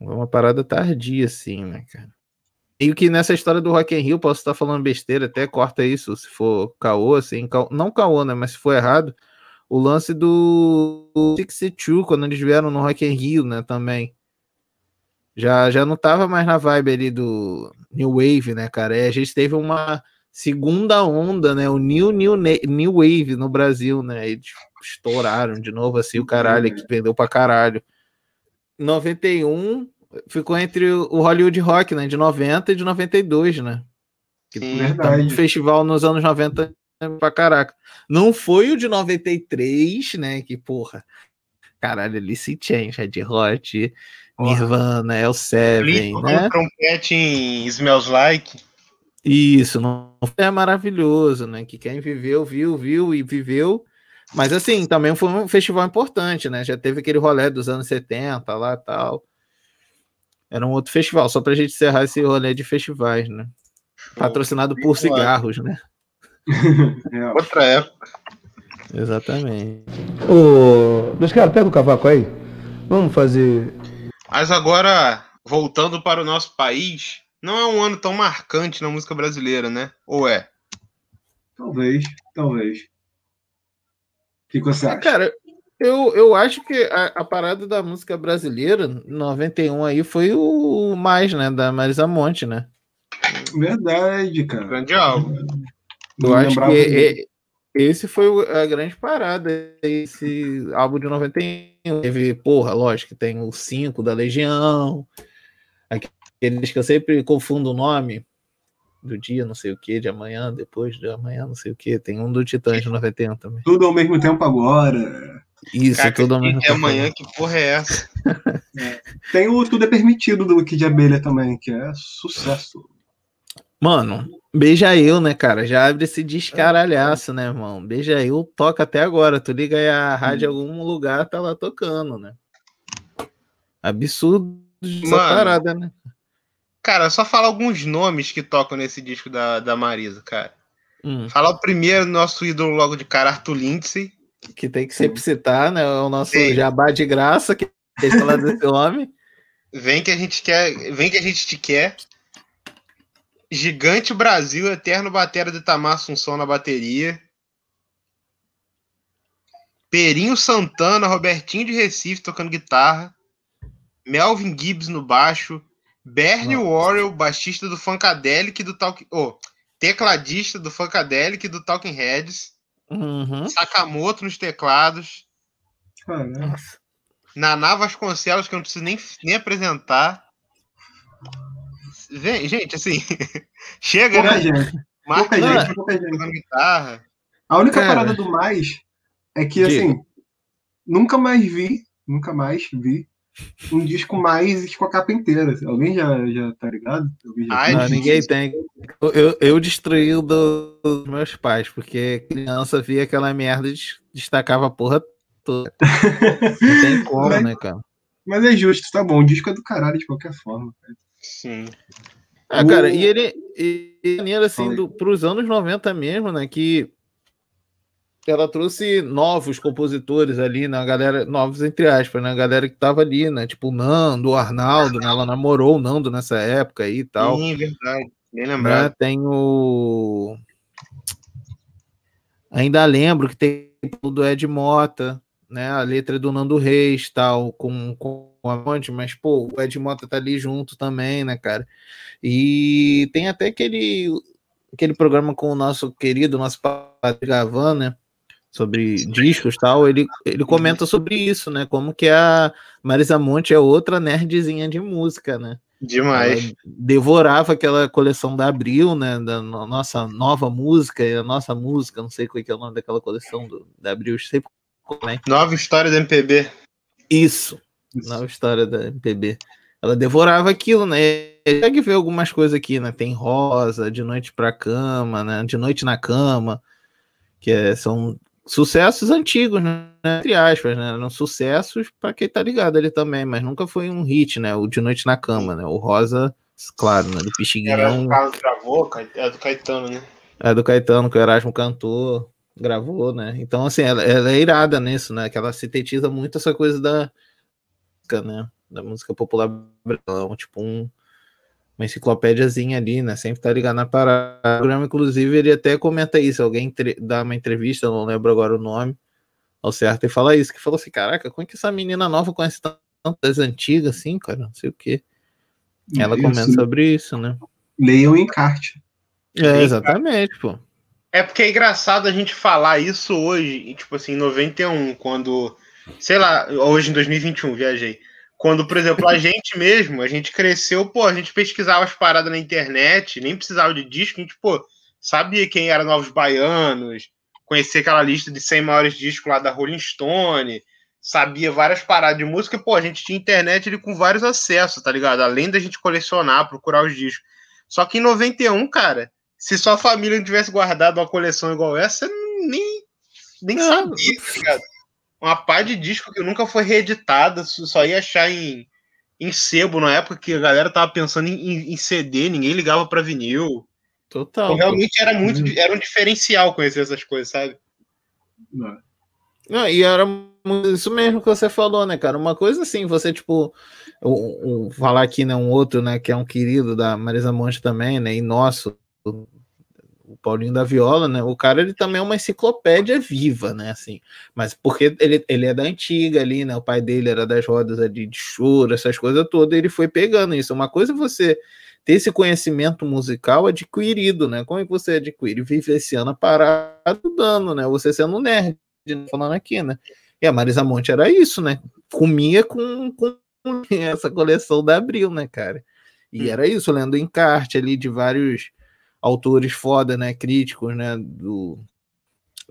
Foi uma parada tardia, assim, né, cara? E o que nessa história do Rock in Rio, posso estar falando besteira, até corta isso, se for caô, assim, caô- não caô, né, mas se for errado, o lance do 62, quando eles vieram no Rock in Rio, né, também. Já, já não tava mais na vibe ali do New Wave, né, cara? E a gente teve uma segunda onda, né, o New, New, Ne- New Wave no Brasil, né, eles estouraram de novo, assim, o caralho, que vendeu pra caralho. 91 ficou entre o Hollywood Rock, né? De 90 e de 92, né? Que Sim. também Verdade. festival nos anos 90 pra caraca. Não foi o de 93, né? Que, porra, caralho, Alice in Chains, Red Hot, Nirvana, El Seven, né? trompete em Smells Like. Isso, não é maravilhoso, né? Que quem viveu, viu, viu e viveu. Mas assim, também foi um festival importante, né? Já teve aquele rolê dos anos 70 lá e tal. Era um outro festival, só pra gente encerrar esse rolê de festivais, né? Patrocinado por cigarros, né? É, Outra época. Exatamente. Ô, Luiz Carlos, pega o cavaco aí. Vamos fazer. Mas agora, voltando para o nosso país, não é um ano tão marcante na música brasileira, né? Ou é? talvez, talvez. O que, que você acha? Cara, eu, eu acho que a, a parada da música brasileira, 91 aí, foi o mais, né? Da Marisa Monte, né? Verdade, cara. Grande álbum. Eu Não acho que é- esse foi a grande parada, esse álbum de 91. Teve, porra, lógico que tem o 5 da Legião, aqueles que eu sempre confundo o nome do dia, não sei o que, de amanhã, depois de amanhã, não sei o que. Tem um do Titãs de 91 também. Tudo ao mesmo tempo agora. Isso, Cara, tudo ao mesmo é tempo. amanhã, que porra é essa? Tem o Tudo é Permitido do Kid Abelha também, que é sucesso. Mano, Beija Eu, né, cara? Já abre esse descaralhaço, né, irmão? Beija Eu toca até agora. Tu liga aí a rádio em algum lugar, tá lá tocando, né? Absurdo essa Mano. parada, né? Cara, só falar alguns nomes que tocam nesse disco da, da Marisa, cara. Hum, Falar o primeiro, nosso ídolo logo de cara, Arthur Lindsay. Que tem que sempre citar, né? O nosso Sim. jabá de graça, que tem que falar desse homem. Vem que a gente quer. Vem que a gente te quer. Gigante Brasil, eterno batera de Tamar Assunção na bateria. Perinho Santana, Robertinho de Recife tocando guitarra. Melvin Gibbs no baixo. Bernie Nossa. Worrell, baixista do Funkadelic e do Talking. Oh, tecladista do Funkadelic e do Talking Heads. Uhum. Sakamoto nos teclados. Caramba. Naná Vasconcelos, que eu não preciso nem, nem apresentar. Vem, gente, assim. chega, Pouca né? gente. Marca Pouca gente gente, pouca gente. tocando guitarra. A única Cara. parada do mais é que, Diga. assim, nunca mais vi, nunca mais vi um disco mais com a capa inteira. Alguém já, já tá ligado? Já Ai, Não, ninguém tem. Eu, eu, destruí o do- dos meus pais, porque criança via aquela merda e des- destacava a porra toda. Não tem como, Mas- né, cara? Mas é justo, tá bom. O disco é do caralho de qualquer forma. cara. Sim. Ah, O- cara, e ele e, e maneiro assim do, pros anos 90 mesmo, né? Que ela trouxe novos compositores ali, né? A galera, novos entre aspas, né? A galera que tava ali, né? Tipo o Nando, o Arnaldo, né? Ela namorou o Nando nessa época aí e tal. Sim, verdade. Bem né? lembrado. Tem o. Ainda lembro que tem o do Ed Mota, né? A letra do Nando Reis, tal, com, com a monte, mas, pô, o Ed Mota tá ali junto também, né, cara? E tem até aquele aquele programa com o nosso querido, nosso padre Gavan, né? Sobre discos e tal, ele, ele comenta sobre isso, né? Como que a Marisa Monte é outra nerdzinha de música, né? Demais. Ela devorava aquela coleção da Abril, né? Da no- nossa nova música, e a nossa música, não sei qual é, é o nome daquela coleção do, da Abril, sempre como é. Nova história do MPB. Isso, nova história da MPB. Ela devorava aquilo, né? Consegue ver algumas coisas aqui, né? Tem Rosa, De Noite pra Cama, né? De Noite na Cama, que é- são sucessos antigos, né? Entre aspas, né? Eram sucessos pra quem tá ligado ali também, mas nunca foi um hit, né? O De Noite na Cama, né? O Rosa, claro, né? Do Era Pixinguinhão, do Carlos gravou, é do Caetano, né? é do Caetano, que o Erasmo cantou, gravou, né? Então, assim, ela, ela é irada nisso, né? Que ela sintetiza muito essa coisa da música, né? Da música popular brasileira, tipo um, uma enciclopédiazinha ali, né? Sempre tá ligado na parada. O programa, inclusive, ele até comenta isso. Alguém dá uma entrevista, eu não lembro agora o nome, ao certo, e fala isso, que falou assim, caraca, como é que essa menina nova conhece tantas antigas assim, cara? Não sei o quê. Ela Isso. comenta sobre isso, né? Leiam o encarte. É, exatamente, pô. É porque é engraçado a gente falar isso hoje, e, tipo assim, em 91, quando. Sei lá, hoje em 2021, viajei. Quando, por exemplo, a gente mesmo, a gente cresceu, pô, a gente pesquisava as paradas na internet, nem precisava de disco, a gente, pô, sabia quem era Novos Baianos, conhecia aquela lista de 100 maiores discos lá da Rolling Stone, sabia várias paradas de música, pô, a gente tinha internet ali com vários acessos, tá ligado? Além da gente colecionar, procurar os discos. Só que em 91, cara, se sua família não tivesse guardado uma coleção igual essa, você nem, nem sabia, tá ligado? Uma pá de disco que nunca foi reeditada, só ia achar em, em sebo na época que a galera tava pensando em, em- em CD, ninguém ligava pra vinil. Total. Então, realmente era muito, era um diferencial conhecer essas coisas, sabe? Não. Não, e era isso mesmo que você falou, né, cara? Uma coisa assim, você, tipo, um, um- falar aqui, né, um outro, né, que é um querido da Marisa Monte também, né, e nosso, o, Paulinho da Viola, né, o cara, ele também é uma enciclopédia viva, né, assim, mas porque ele, ele é da antiga ali, né, o pai dele era das rodas ali de choro, essas coisas todas, ele foi pegando isso. Uma coisa é você ter esse conhecimento musical adquirido, né, como é que você adquire? Vivenciando a parada, dando, né, você sendo um nerd, né, falando aqui, né, e a Marisa Monte era isso, né? Comia com, com essa coleção da Abril, né, cara? E era isso, lendo encarte ali de vários autores foda, né? Críticos, né? Do...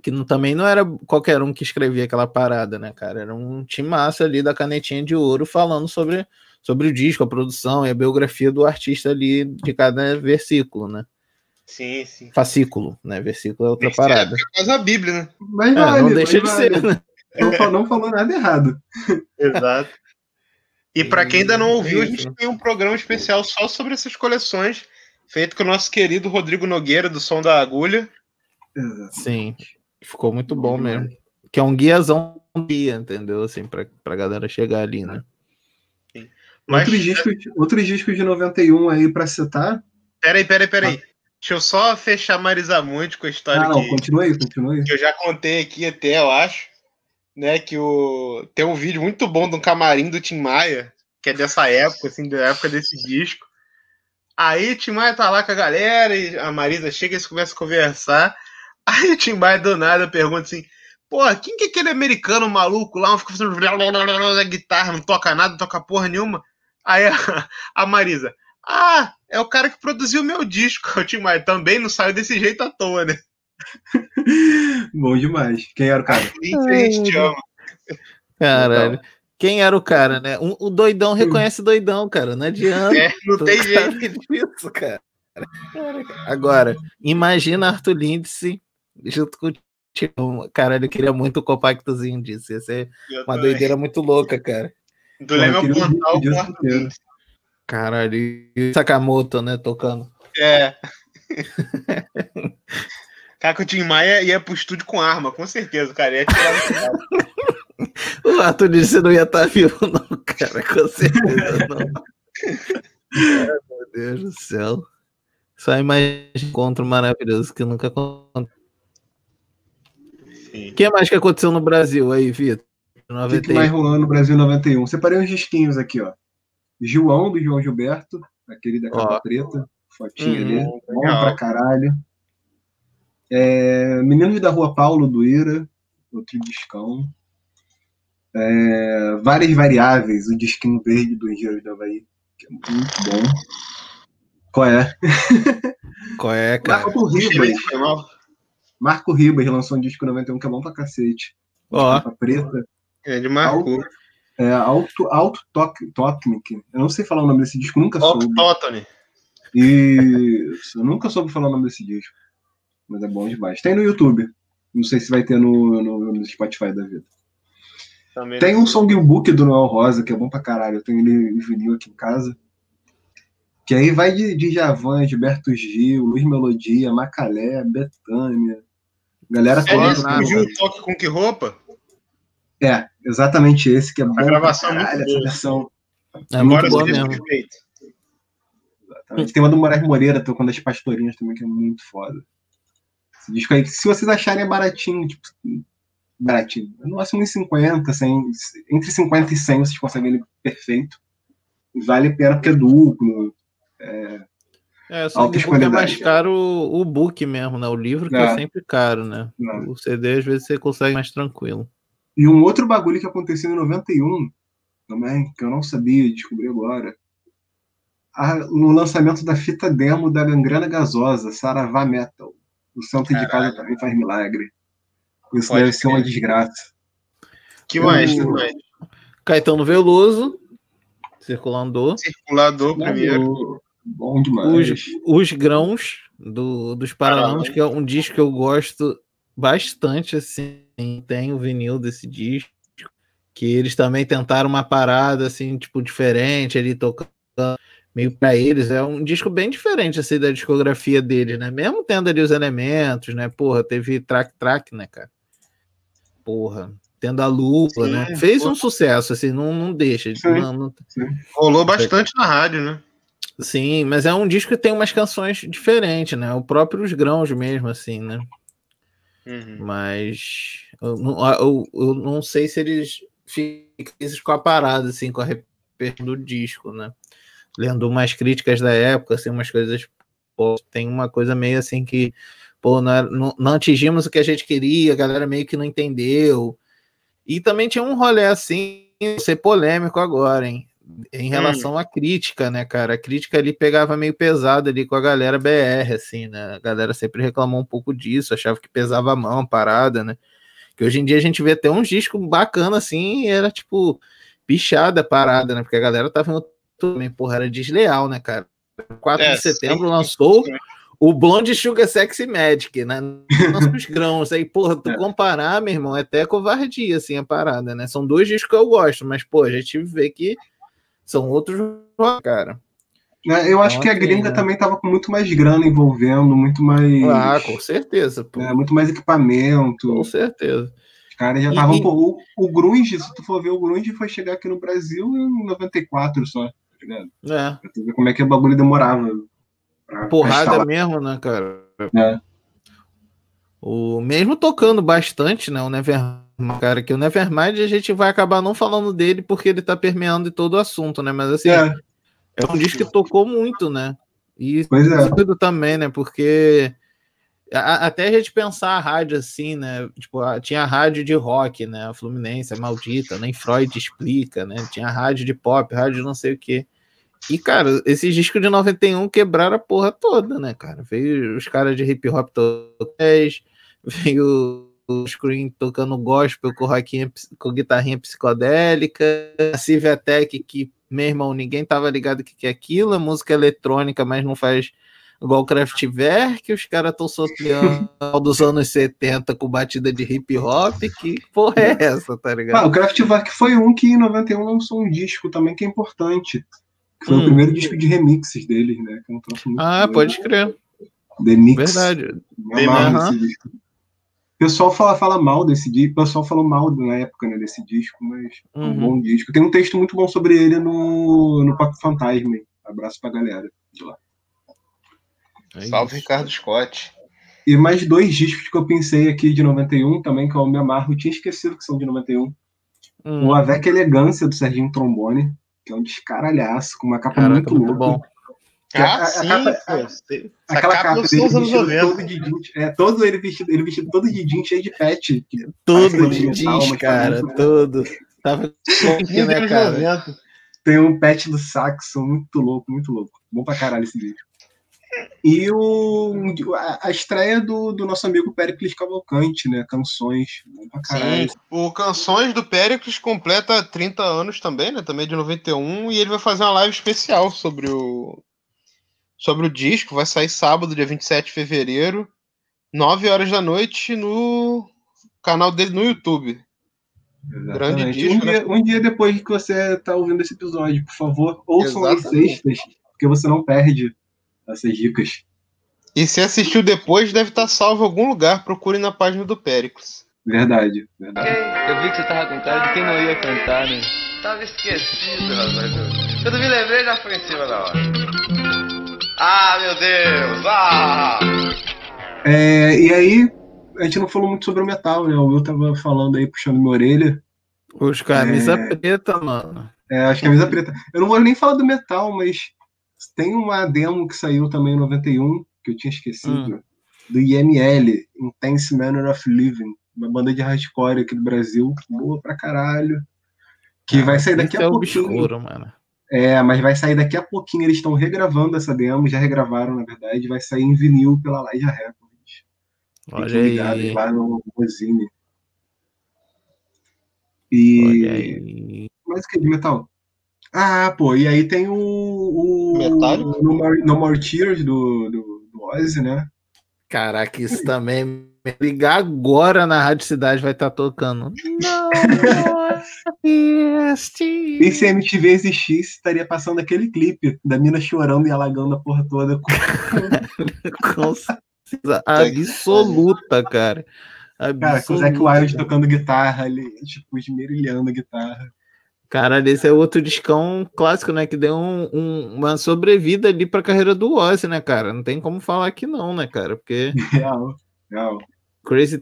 Que não, também não era qualquer um que escrevia aquela parada, né, cara? Era um timaço ali da canetinha de ouro falando sobre, sobre o disco, a produção e a biografia do artista ali de cada versículo, né? Sim, sim. Fascículo, né? Versículo é outra Esse é parada. quase a Bíblia, né? Mas É, vale, não mas deixa de vale. ser, né? Não, não falou nada errado. Exato. E para quem ainda não E ouviu, a é gente tem um programa especial só sobre essas coleções, feito com o nosso querido Rodrigo Nogueira, do Som da Agulha. Sim, ficou muito bom mesmo. Que é um guiazão guia, entendeu? Assim, pra, pra galera chegar ali, né? Mas, Outros, discos, outros discos de 91 aí pra citar. peraí, peraí, peraí. Deixa eu só fechar Marisa Monte com a história Ah, não, que, continua aí, continua aí. que eu já contei aqui até, eu acho. Né, que o... tem um vídeo muito bom de um camarim do Tim Maia, que é dessa época, assim, da época desse disco. Aí o Tim Maia tá lá com a galera e a Marisa chega e eles começam a conversar. Aí o Tim Maia do nada pergunta assim: Pô, quem que é aquele americano maluco lá? Fica fazendo na guitarra, não toca nada, não toca porra nenhuma. Aí a, a Marisa: Ah, é o cara que produziu o meu disco. O Tim Maia também não saiu desse jeito à toa, né? Bom demais. Quem era o cara? Isso a gente te ama. Caralho. Quem era o cara, né? Um- o doidão reconhece doidão, cara. Não adianta. É, não tem jeito. disso, cara. Agora, imagina Arthur Lindsay junto com o Tião. Caralho, eu queria muito o compactozinho disso. Ia ser Eu uma também. doideira muito louca, cara. Do Leme um Portal vídeo com Arthur. Lins. Caralho, e o Sakamoto, né? Tocando. É. Cara, que o Tim Maia ia pro estúdio com arma, com certeza, cara. Ia tirar O Arthur Lindsay não ia estar vivo, não, cara. Com certeza não. Ai, meu Deus do céu. Só imagina um encontro maravilhoso que nunca aconteceu. O que mais que aconteceu no Brasil aí, Vitor? O que, que mais rolando no Brasil 91? Separei uns disquinhos aqui, ó. João, do João Gilberto, aquele da capa Ó. preta. Fotinha Uhum, ali. Bom pra caralho. É, Meninos da Rua Paulo, do Ira, outro discão. É, várias variáveis, o disquinho verde do Engenheiros do Havaí, que é muito bom. Qual é? Qual é, cara? Marco Ribas. Marco Ribas lançou um disco 91 que é bom pra cacete. Ó. Capa preta. É de Marco. É, Auto, Auto Toc- Tocnic. Eu não sei falar o nome desse disco, nunca soube. Octotone. Isso, eu nunca soube falar o nome desse disco. Mas é bom demais. Tem no YouTube. Não sei se vai ter no, no, no Spotify da vida. Também Tem um songbook do Noel Rosa, que é bom pra caralho. Eu tenho ele em vinil aqui em casa. Que aí vai de, de Javan, Gilberto Gil, Luiz Melodia, Macalé, Betânia. Galera É toda. esse que viu o toque com que roupa? É, exatamente esse, que é bom pra gravação é muito caralho, essa boa. versão. É Embora muito boa mesmo. perfeito. Exatamente. Tem uma do Moraes Moreira, tocando as pastorinhas também, que é muito foda. Esse disco aí, se vocês acharem é baratinho, tipo, baratinho. No máximo uns 50, 100, entre 50 e 100 vocês conseguem ele perfeito. Vale a pena porque é duplo. É, É, só que o book é mais caro o, o book mesmo, né? O livro que é, É. sempre caro, né? É. O CD às vezes você consegue mais tranquilo. E um outro bagulho que aconteceu em 91 também, que eu não sabia, descobri agora. A- no lançamento da fita demo da Gangrena Gasosa, Saravá Metal. O Santo de Casa também faz milagre. Isso Pode deve ser uma desgraça. Que mais? O- Que mais? Caetano Veloso, Circulandor. Circulador primeiro. Bom demais. Os, os grãos do, dos Paralamas, que é um disco que eu gosto bastante, assim. Tem o vinil desse disco. Que eles também tentaram uma parada, assim, tipo, diferente, ali tocando meio pra eles. É um disco bem diferente, assim, da discografia deles, né? Mesmo tendo ali os elementos, né? Porra, teve Track Track, né, cara? Porra. Tendo a lupa, Sim, né? Fez pô. um sucesso, assim, não, não deixa. Sim. Não, não, Rolou bastante na rádio, né? Sim, mas é um disco que tem umas canções diferentes, né? O próprio Os Grãos mesmo, assim, né? Uhum. Mas eu não, eu, eu não sei se eles ficam com a parada, assim, com a repercussão do disco, né? Lendo umas críticas da época, assim, umas coisas. Tem uma coisa meio assim que, pô, não, não, não atingimos o que a gente queria, a galera meio que não entendeu. E também tinha um rolê assim, ser polêmico agora, hein? Em relação à crítica, né, cara? A crítica ali pegava meio pesado ali com a galera BR, assim, né? A galera sempre reclamou um pouco disso, achava que pesava a mão a parada, né? Que hoje em dia a gente vê até uns discos bacana assim, e era tipo pichada a parada, né? Porque a galera tava no também, porra, era desleal, né, cara? 4 É, de setembro sim. lançou o Blonde Sugar Sexy Magic, né? Lançou os grãos. Aí, porra, tu É. comparar, meu irmão, é até covardia, assim, a parada, né? São dois discos que eu gosto, mas, pô, a gente vê que são outros, cara. Né, Eu acho que a Ontem, gringa né? também tava com muito mais grana envolvendo, muito mais. Ah, com certeza, pô. é, muito mais equipamento. Com certeza. Os caras já estavam. e- O, o Grunge, se tu for ver, o Grunge foi chegar aqui no Brasil em 94 só. Tá ligado? É. Pra tu ver como é que o bagulho demorava. Porrada instalar. mesmo, né, cara? É. O, mesmo tocando bastante, né, o Nevermind, cara, que o Nevermind a gente vai acabar não falando dele porque ele tá permeando em todo o assunto, né, mas assim, É, é um disco que tocou muito, né, e Pois é. tudo também, né, porque a- até a gente pensar a rádio assim, né, tipo, a- tinha a rádio de rock, né, a Fluminense, a maldita, nem Freud explica, né, tinha a rádio de pop, rádio não sei o que e, cara, esses discos de 91 quebraram a porra toda, né, cara? Veio os caras de hip hop totais, veio o Scream tocando gospel com, rockinha, com guitarrinha psicodélica, a Civiatec, que, meu irmão, ninguém tava ligado o que, que é aquilo, é música eletrônica, mas não faz igual o Kraftwerk, os caras estão soteando dos anos 70 com batida de hip hop, que porra é essa, tá ligado? Ah, o Kraftwerk foi um que em 91 lançou um disco também que é importante. Que foi Hum. o primeiro disco de remixes deles, né? Que é um troço muito Ah, pode crer, The Mix. verdade. Aham. nesse disco. O pessoal fala, fala mal desse disco, o pessoal falou mal na época né, desse disco, mas é um Uhum. bom disco. Tem um texto muito bom sobre ele no, no Papo Fantasma. Abraço pra galera de lá. É Salve. Ricardo Scott. E mais dois discos que eu pensei aqui de 91 também, que eu me amarro, eu tinha esquecido que são de 91. Hum. O Avec Elegância, do Serginho Trombone, que é um descaralhaço, com uma capa Caraca, muito muito louca. bom. Ah, a- a sim, capa-. Essa Aquela capa capa dos dele vestido 90. todo de jeans. É, todo ele vestido, ele vestido todo de jeans, cheio de pet. Todo de jeans, cara, parece- todo. Tava punk, né, cara? 90. Tem um pet do saxo, muito louco, muito louco. Bom pra caralho esse vídeo. E o, a, estreia do, do nosso amigo Pericles Cavalcante, né? Canções. Bom pra caralho. Sim. O Canções do Péricles completa 30 anos também, né? Também de 91. E ele vai fazer uma live especial sobre o, sobre o disco. Vai sair sábado, dia 27 de fevereiro, 9 horas da noite, no canal dele no YouTube. Grande disco, um, né? dia, um dia depois que você tá ouvindo esse episódio, por favor, ouçam as sextas, porque você não perde essas dicas. E se assistiu depois, deve estar salvo em algum lugar. Procure na página do Péricles. Verdade, verdade. Eu vi que você tava com cara de quem não ia cantar, né? Tava esquecido, rapaz. Quando me lembrei, já foi em cima da hora. Ah, meu Deus! Ah! É, e aí, a gente não falou muito sobre o metal, né? O Will tava falando aí, puxando minha orelha. Os camisa É. preta, mano. É, as camisas preta. Eu não vou nem falar do metal, mas tem uma demo que saiu também em 91, que eu tinha esquecido, do IML, Intense Manner of Living, uma banda de hardcore aqui do Brasil, boa pra caralho. Que vai sair daqui a é pouquinho. obscuro, mano. É, mas vai sair daqui a pouquinho. Eles estão regravando essa demo, já regravaram, na verdade. Vai sair em vinil pela Laja Records. Olha ligados aí. lá no Rosine. E. Olha aí. Mas o que de metal? Ah, pô, e aí tem o. o Metallica? No More, no More Tears do, do, do Ozzy, né? Caraca, isso também. Ligar agora na Rádio Cidade vai estar tocando. Não. E se a MTV existisse, estaria passando aquele clipe da mina chorando e alagando a porra toda. com- Com certeza absoluta, cara. Cara, com o Zac Absoluta. Wild tocando guitarra ali, tipo, esmerilhando a guitarra. Caralho, esse é outro discão clássico, né? Que deu um- um- uma sobrevida ali pra carreira do Ozzy, né, cara? Não tem como falar que não, né, cara? Porque Real, real. Crazy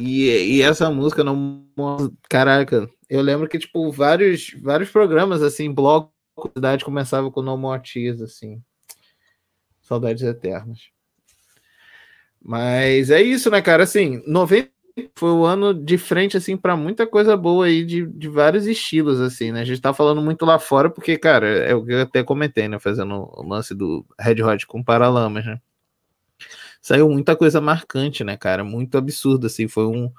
e, e essa música não. Caraca, eu lembro que, tipo, vários, vários programas, assim, bloco da cidade começava com No More Tears, assim. Saudades eternas. Mas é isso, né, cara? Assim, 90 foi o ano de frente, assim, para muita coisa boa aí, de, de vários estilos, assim, né? A gente tá falando muito lá fora, porque, cara, é o que eu até comentei, né? Fazendo o lance do Red Hot com Paralamas, né? Saiu muita coisa marcante, né, cara? Muito absurdo, assim. Foi um,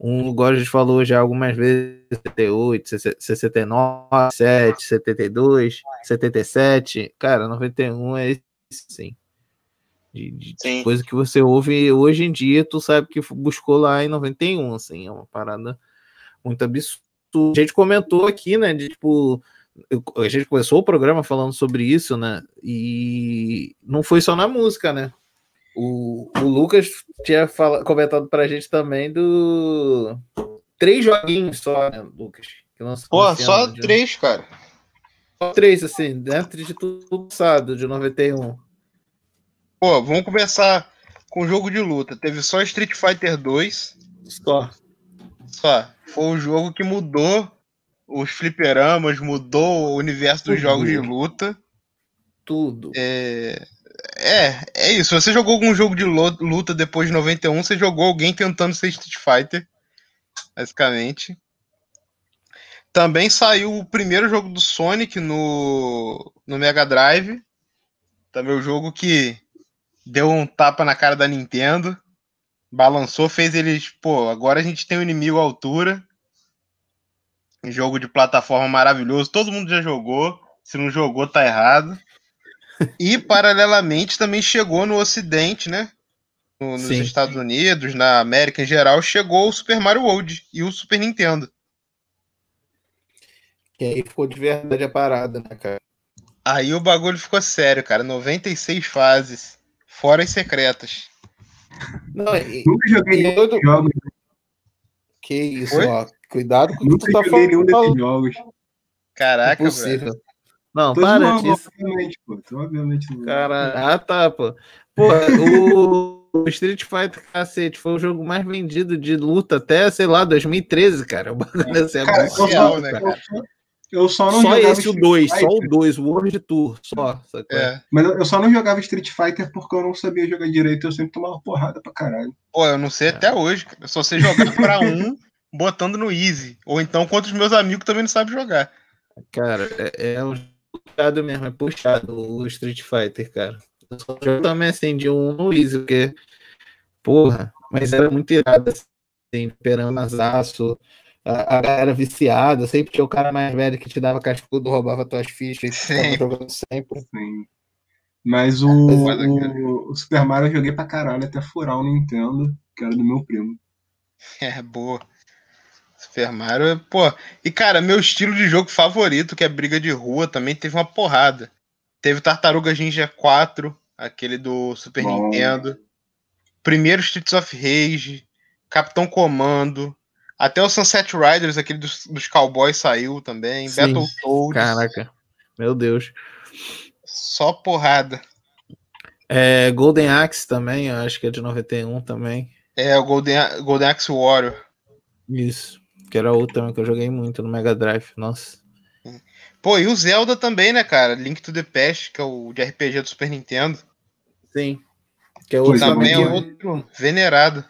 um igual a gente falou já algumas vezes, 78, 69, 7, 72, 77. Cara, 91 é isso, sim. De, de coisa que você ouve hoje em dia, tu sabe que buscou lá em 91, assim, é uma parada muito absurda. A gente comentou aqui, né, de tipo, a gente começou o programa falando sobre isso, né, e não foi só na música, né, o, o Lucas tinha fala, comentado pra gente também do três joguinhos só, né, Lucas? Pô, só três, cara. Só três, assim, dentro de tudo passado, de 91. Pô, vamos começar com o jogo de luta. Teve só Street Fighter 2. Só. Só. Foi o jogo que mudou os fliperamas, mudou o universo dos Tudo. jogos de luta. Tudo. É, é, é isso. Você jogou algum jogo de luta depois de 91, você jogou alguém tentando ser Street Fighter, basicamente. Também saiu o primeiro jogo do Sonic no, no Mega Drive. Também o jogo que deu um tapa na cara da Nintendo. Balançou, fez eles. Pô, agora a gente tem um inimigo à altura. Um jogo de plataforma maravilhoso. Todo mundo já jogou. Se não jogou, tá errado. E, paralelamente, também chegou no Ocidente, né? No- nos Sim. Estados Unidos, na América em geral, chegou o Super Mario World e o Super Nintendo. Que aí ficou de verdade a parada, né, cara? Aí o bagulho ficou sério, cara. 96 fases, fora as secretas. Não, e, Nunca joguei nenhum desses jogos. que isso, Oi? ó. Cuidado com o que Nunca tu tá joguei nenhum falando. desses jogos. Caraca, velho. Impossível. Não, Tô para zoando, disso. obviamente, pô. Tô obviamente. Cara, ah, tá, pô. Pô, o, o Street Fighter, cacete, foi o jogo mais vendido de luta até, sei lá, 2013, cara. O bagulho assim, Cara, eu absurdo, só, né, cara. Eu só- não Só jogava esse, o Street 2, só o Fighter. 2, o World Tour, só. É. Mas eu só não jogava Street Fighter porque eu não sabia jogar direito, eu sempre tomava porrada pra caralho. Pô, eu não sei até hoje, cara. Eu só sei jogar pra um, botando no easy. Ou então contra os meus amigos que também não sabem jogar. Cara, é, é um puxado mesmo, é puxado o Street Fighter, cara. Eu só jogo também assim de um no Easy, porque, porra, mas era muito irado, assim, peramazaço, a, a galera viciada, sempre tinha o cara mais velho que te dava cascudo, roubava tuas fichas e Sim. jogando sempre. Sim. Mas o, o, o Super Mario eu joguei pra caralho até furar o Nintendo, que era do meu primo. É, boa. Super Mario, pô. E, cara, meu estilo de jogo favorito, que é briga de rua, também teve uma porrada. Teve Tartaruga Ninja 4, aquele do Super Bom. Nintendo. Primeiro Streets of Rage, Capitão Comando. Até o Sunset Riders, aquele dos, dos cowboys, saiu também. Sim. Battletoads. Caraca, meu Deus. Só porrada. É, Golden Axe também, eu acho que é de 91 também. É, o Golden, Golden Axe Warrior. Isso. Que era outro também que eu joguei muito no Mega Drive. Nossa. Pô, e o Zelda também, né, cara? Link to the Past, que é o de RPG do Super Nintendo. Sim. Que é Que outro também é também que- outro venerado.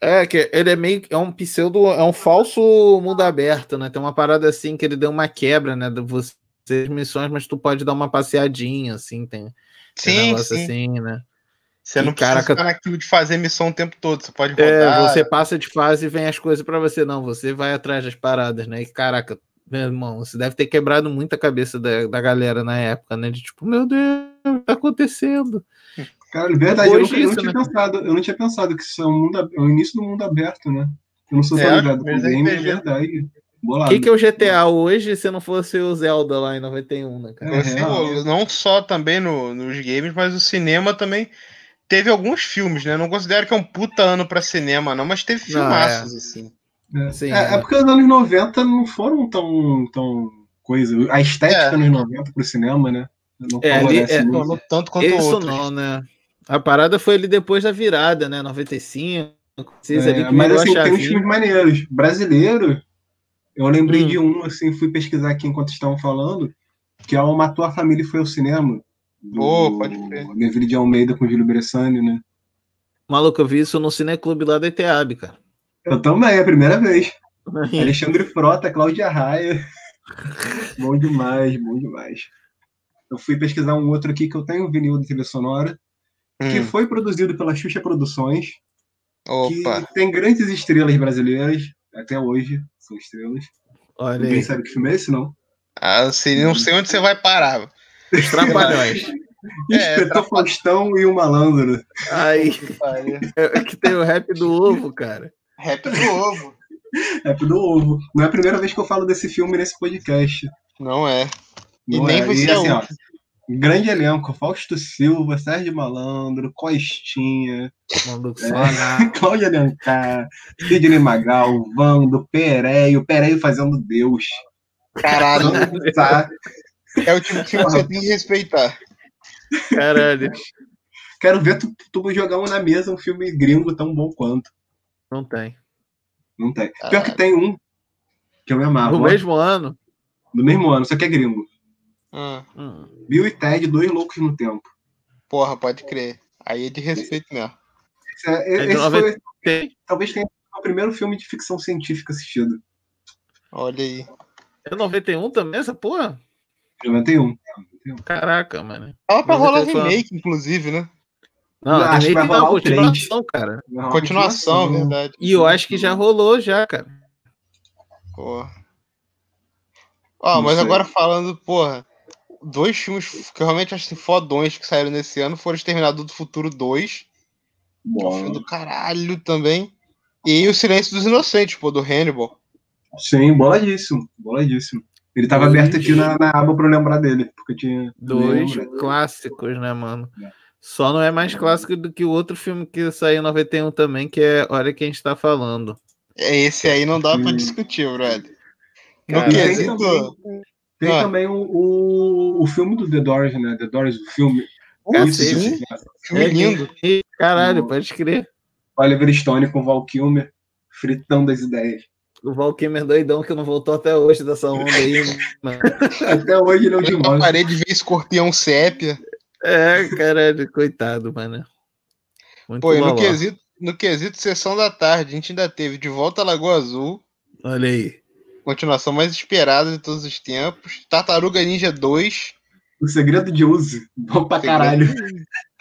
É, que ele é meio. É um pseudo. É um falso mundo aberto, né? Tem uma parada assim que ele deu uma quebra, né? De você missões, mas tu pode dar uma passeadinha, assim. Tem, tem um Sim, negócio sim. assim, né? Você não E, precisa caraca, ficar naquilo de fazer missão o tempo todo. Você pode É, rodar. você passa de fase e vem as coisas pra você. Não, você vai atrás das paradas, né? E caraca, meu irmão, você deve ter quebrado muito a cabeça da, da galera na época, né? De tipo, meu Deus, o que tá acontecendo? Cara, verdade, eu, eu não tinha né? pensado, eu não tinha pensado que isso é, um mundo, é o início do mundo aberto, né? Eu não sou É, ligado com mas é game, é RPG. verdade. O que, que é o GTA hoje se não fosse o Zelda lá em 91, né, cara? É real. não só também no- nos games, mas o cinema também teve alguns filmes, né? Não considero que é um puta ano pra cinema, não, mas teve filmaços, assim. É. Sim, É, é é. porque os anos 90 não foram tão, tão coisa. A estética É. nos 90 pro cinema, né? Não É, é. Não tanto quanto Isso outros. não, né? A parada foi ali depois da virada, né? 95, 96 ali É, que mas assim, tem uns filmes maneiros. Brasileiro, eu lembrei Hum. de um, assim, fui pesquisar aqui enquanto estavam falando, que é o Matou a Família e Foi ao Cinema. Do Pô, pode crer. Neville de Almeida com Júlio Bressani, né? Maluco, eu vi isso no Cineclube lá da ETEAB, cara. Eu também, é a primeira vez. Alexandre Frota, Cláudia Raia. bom demais, bom demais. Eu fui pesquisar um outro aqui que eu tenho um vinil de trilha sonora, que Hum, foi produzido pela Xuxa Produções, Opa. que tem grandes estrelas brasileiras, até hoje são estrelas. Olha Ninguém aí. sabe que filme é esse, não. Ah, eu sei, não sei onde você vai parar. Os Trapalhões. É, Faustão e o Malandro. Aí, é que tem o rap do ovo, cara. Rap do ovo. É do ovo. Não é a primeira vez que eu falo desse filme nesse podcast. Não é. E Não nem é. vai E ser assim, ó, grande elenco. Fausto Silva, Sérgio Malandro, Costinha, É. na... Cláudia Alencar, Sidney Magal, Vando, Pereio, Pereio fazendo Deus. Caralho. Tá? É o tipo de filme que você tem que respeitar. Caralho. Quero ver tu, tu jogar um na mesa um filme gringo tão bom quanto. Não tem. Não tem. Pior que tem um que eu me amava. No ó, mesmo ano. Do mesmo ano, só que é gringo. Hum, Hum. Bill e Ted, dois loucos no tempo. porra, pode crer. Aí é de respeito mesmo. Esse, é- É esse 90. foi, Tem. talvez tenha sido o primeiro filme de ficção científica assistido. Olha aí. É 91 também, essa porra? 91. Caraca, mano. Tava pra rolar remake, inclusive, né? Não, Não, acho que remake vai não, continuação, cara. Não, Continuação, verdade. E eu acho que já rolou já, cara. Porra. Ó, Não mas sei. agora falando, porra, dois filmes que eu realmente acho fodões que saíram nesse ano foram Exterminador do Futuro 2, que é um filme Bom. do caralho também, e O Silêncio dos Inocentes, pô, do Hannibal. Sim, boladíssimo. Boladíssimo. Ele tava Dois. aberto aqui na, na aba pra eu lembrar dele. Porque tinha. Dois clássicos, né, mano? Só não é mais clássico do que o outro filme que saiu em 91 também, que é Olha Quem Está Falando. É, Esse aí não dá pra discutir, brother. No Cara, quesito. Tem Ah. também o, o, o filme do The Doors, né? The Doors, o filme. É, Isso, sim. isso, Filme lindo. E, caralho, No- pode crer. Oliver Stone com Val Kilmer, fritando as ideias. O Valkymer doidão que não voltou até hoje dessa onda aí, mano. Até hoje não Olha pra parede ver escorpião sépia. É, caralho, coitado, mano. Muito Pô, e no quesito, no quesito sessão da tarde, a gente ainda teve De Volta à Lagoa Azul, Olha aí. Continuação mais esperada de todos os tempos. Tartaruga Ninja 2. O segredo de uso. Bom pra caralho.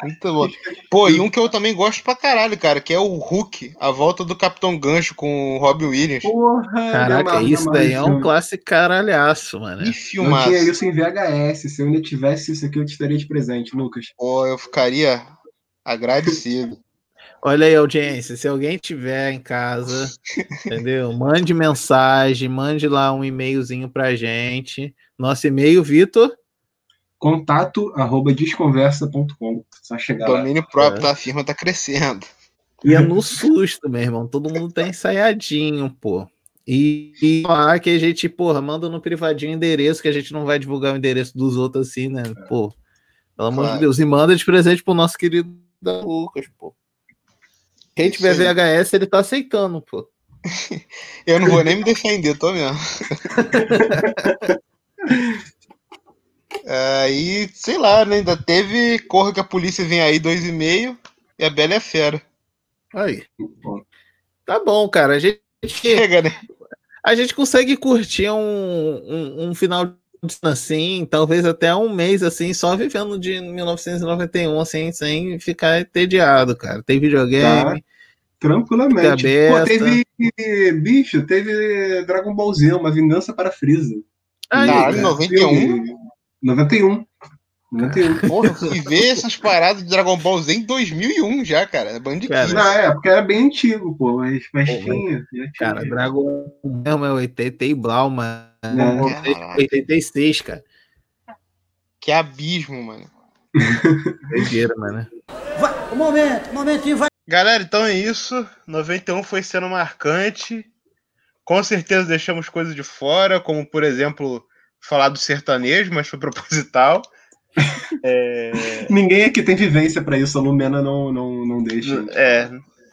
Muito bom. Pô, e um que eu também gosto pra caralho, cara, que é o Hulk, a volta do Capitão Gancho com o Robin Williams. Porra, Caraca, isso daí é um clássico caralhaço, mano. Que Eu filmaço. tinha isso em VHS. Se eu ainda tivesse isso aqui, eu te daria de presente, Lucas. Pô, eu ficaria agradecido. Olha aí, audiência. Se alguém tiver em casa, entendeu? Mande mensagem, mande lá um e-mailzinho pra gente. Nosso e-mail, Vitor. Contato arroba desconversa.com. Só chegar lá. Domínio próprio, tá? A firma tá crescendo. E é no susto, meu irmão. Todo mundo tá ensaiadinho, pô. E, e lá que a gente, porra, manda no privadinho o endereço, que a gente não vai divulgar o endereço dos outros assim, né? Pô, pelo amor de. Deus. E manda de presente pro nosso querido Lucas, pô. Quem tiver. VHS, ele tá aceitando, pô. Eu não vou nem me defender, tô mesmo. Aí, sei lá, né? Ainda teve Corra que a polícia vem aí, dois e meio, e a Bela é fera. Aí. Tá bom, cara. A gente, Chega, né? a gente consegue curtir um, um, um final assim, talvez até um mês assim, só vivendo de 1991, assim, sem ficar entediado, cara. Tem videogame. Tranquilamente. Fica Pô, teve. Bicho, teve Dragon Ball Z, uma vingança para Freeza. Aí, Caralho, cara. 91. 91. 91. Porra, eu fui ver essas paradas de Dragon Ball Z em 2001 já, cara. É Band Cara, Na época era bem antigo, pô, mas, mas Pô, tinha. tinha. Cara, Dragon Ball é 80 e Blau, mano. É. 86, cara. Que abismo, mano. Doideira, mano. Um momento, um momentinho, vai. Galera, então é isso. 91 foi sendo marcante. Com certeza deixamos coisas de fora, como por exemplo, falar do sertanejo, mas foi proposital. É, Ninguém aqui tem vivência pra isso, a Lumena não, não, não deixa. é,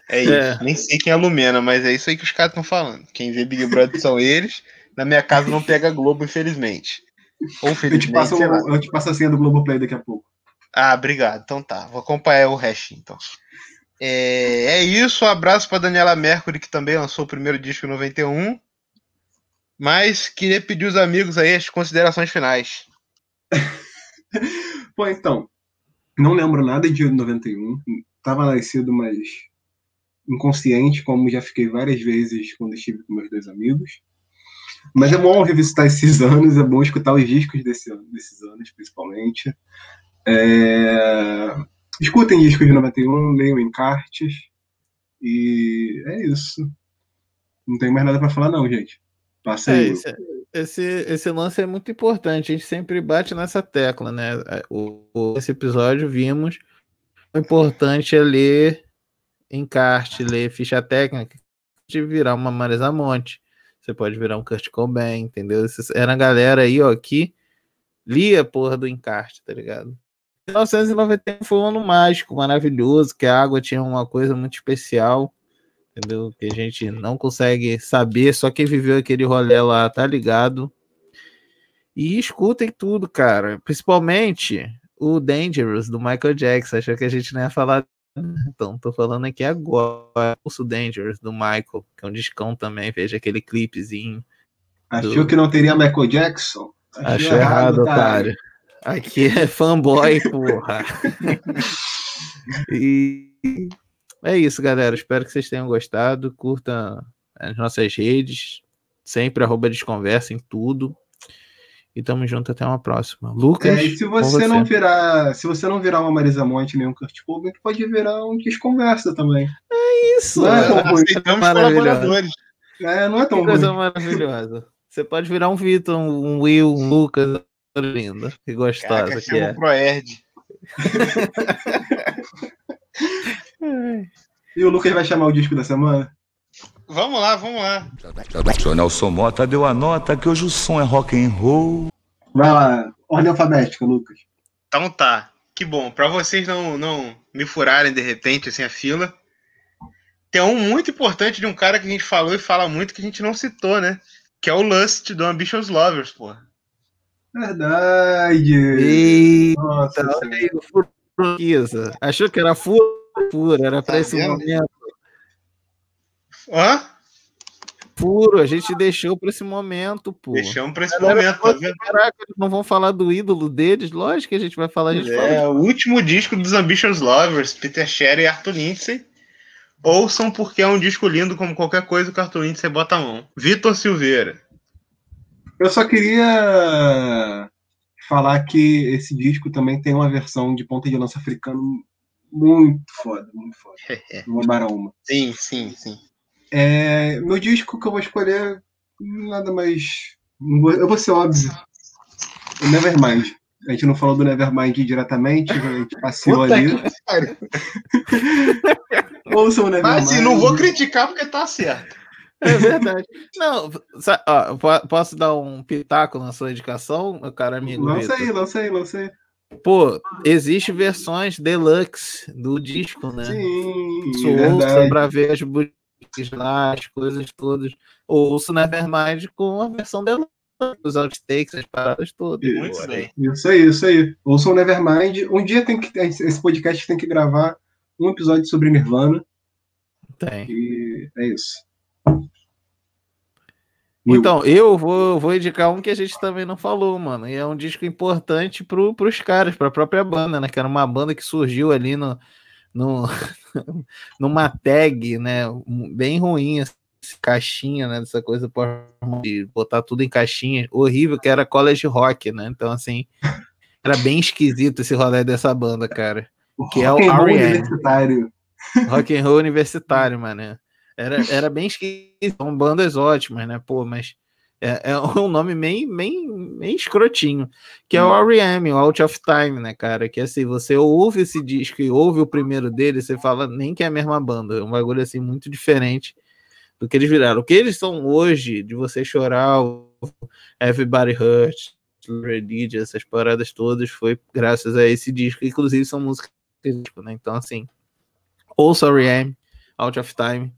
é isso. É. Nem sei quem é a Lumena, mas é isso aí que os caras estão falando. Quem vê Big Brother são eles. Na minha casa não pega Globo, infelizmente. Ou Eu te, felizmente, passo, lá. eu te passo a senha do Globoplay daqui a pouco. Ah, obrigado. Então tá, vou acompanhar o resto então. É, é isso, um abraço para Daniela Mercury, que também lançou o primeiro disco em 91. Mas queria pedir os amigos aí as considerações finais. Pô, então, não lembro nada de 91. Tava nascido, mas inconsciente, como já fiquei várias vezes quando estive com meus dois amigos. Mas é bom revisitar esses anos, é bom escutar os discos desse desses anos, principalmente. É, Escutem discos de 91, leiam encartes. E é isso. Não tem mais nada pra falar, não, gente. Passa É, aí. Esse, esse, lance é muito importante. A gente sempre bate nessa tecla, né? O, o- esse episódio vimos o importante é ler encarte, ler ficha técnica de virar uma Marisa Monte. Você pode virar um Kurt Cobain, entendeu? Era a galera aí, ó, que lia a porra do encarte, tá ligado? 1991 foi um ano mágico, maravilhoso, que a água tinha uma coisa muito especial, entendeu? Que a gente não consegue saber, só quem viveu aquele rolê lá tá ligado. E escutem tudo, cara. Principalmente o Dangerous do Michael Jackson. Achei que a gente não ia falar. Então, tô falando aqui agora. O Dangerous do Michael, que é um discão também. Veja aquele clipezinho. Achou que não teria Michael Jackson? Achou errado, otário. Aqui é fanboy, porra. e é isso, galera. Espero que vocês tenham gostado. Curta as nossas redes. Sempre arroba desconversa em tudo. E tamo junto até uma próxima. Lucas. É, e se com você, não virar, se você não virar uma Marisa Monte nem um Kurt Cobain, pode virar um Desconversa também. É isso. Não é tão ruim. Aceitamos Maravilhoso. colaboradores. É, não é tão Que coisa ruim. maravilhosa. Você pode virar um Vitor, um Will, um Lucas. Linda. Que gostosa Caraca, que é. o Proerd. E o Lucas vai chamar o disco da semana? Vamos lá, vamos lá. Seu Nelson Mota deu a nota que hoje o som é rock and roll. Vai lá, ordem alfabética, Lucas. Então tá. Que bom. Pra vocês não, não me furarem de repente assim a fila. tem um muito importante de um cara que a gente falou e fala muito que a gente não citou, né? Que é o Lust do Ambitious Lovers, pô. Verdade. Eita, Nossa, o pesquisa. Achou que era furo, furo, era pra Tá esse vendo? momento. Hã? Furo, a gente deixou pra esse momento, pô. Deixamos pra esse momento, tá vendo? Caraca, eles não vão falar do ídolo deles? Lógico que a gente vai falar, a gente fala É, o último disco dos Ambitious Lovers, Peter Sherry e Arthur Lindsay. Ouçam porque é um disco lindo como qualquer coisa que o Arthur Lindsay bota a mão. Vitor Silveira. Eu só queria falar que esse disco também tem uma versão de ponta de lança africano muito foda, muito foda. Uma baraúma. Sim, sim, sim. É, meu disco que eu vou escolher, nada mais. não vou- Eu vou ser óbvio. O Nevermind. A gente não falou do Nevermind diretamente, a gente passeou Puta ali. Ouçam o Nevermind. Mas assim, não vou criticar porque tá certo. É verdade. Não, ó, po- posso dar um pitaco na sua indicação, meu caro amigo? Lança Vitor? aí, lança aí, lança aí. Pô, existe versões deluxe do disco, né? Sim, Isso ouça verdade. pra ver as boutiques lá, as coisas todas. Ouço Nevermind com a versão deluxe, os outtakes, as paradas todas. Bem. Isso aí, isso aí. Ouçam o Nevermind. Um dia tem que. Esse podcast tem que gravar um episódio sobre Nirvana. Tem. E é isso. Então, eu vou, vou indicar um que a gente também não falou, mano. E é um disco importante pro, pros caras, pra própria banda, né? Que era uma banda que surgiu ali no, no, numa tag, né? Bem ruim, assim, caixinha, né? Dessa coisa de botar tudo em caixinha. Horrível, que era college rock, né? Então, assim, era bem esquisito esse rolê dessa banda, cara. Que é o R.E.M. universitário. Rock and roll universitário, mano. Era, era bem esquisito, são bandas ótimas, né? Pô, mas é, é um nome bem, bem, bem escrotinho, que é o R.E.M., o Out of Time, né, cara? Que assim, você ouve esse disco e ouve o primeiro dele, você fala nem que é a mesma banda, é um bagulho assim muito diferente do que eles viraram. O que eles são hoje, de você chorar, Everybody Hurt, Religion, essas paradas todas, foi graças a esse disco, inclusive são músicas, né? Então, assim, ouça R.E.M., Out of Time,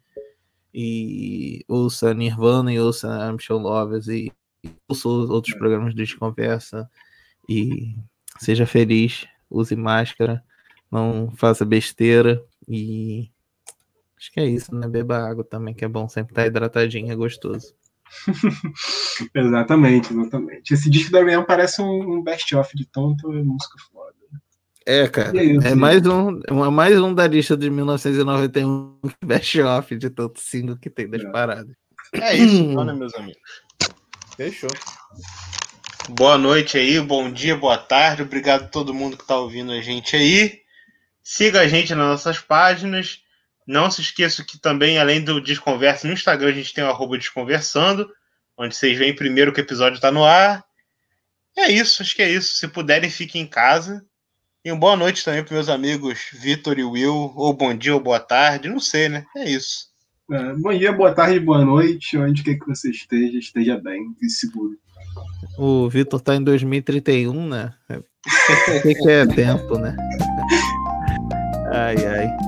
e ouça Nirvana e ouça Ambition Lovers e, e ouça os outros programas de conversa e seja feliz, use máscara, não faça besteira e acho que é isso, né? Beba água também, que é bom sempre estar hidratadinho, é gostoso. exatamente, exatamente. Esse disco da R.E.M. parece um, um best-of de tanto música foda. É, cara, E é isso, é mais um, é mais um da lista de 1991 best off de tanto single que tem das paradas. É isso, então, né, meus amigos? Fechou. Boa noite aí, bom dia, boa tarde. Obrigado a todo mundo que está ouvindo a gente aí. Siga a gente nas nossas páginas. Não se esqueça que também, além do Desconversa, no Instagram a gente tem o arroba Desconversando, onde vocês veem primeiro que o episódio está no ar. É isso, acho que é isso. Se puderem, fiquem em casa. E uma boa noite também para meus amigos Vitor e Will, ou bom dia ou boa tarde, não sei, né? É isso. É, bom dia, boa tarde, boa noite. Onde quer que você esteja, esteja bem e seguro. O Vitor tá em 2031, né? O que, que é tempo, né? Ai, ai.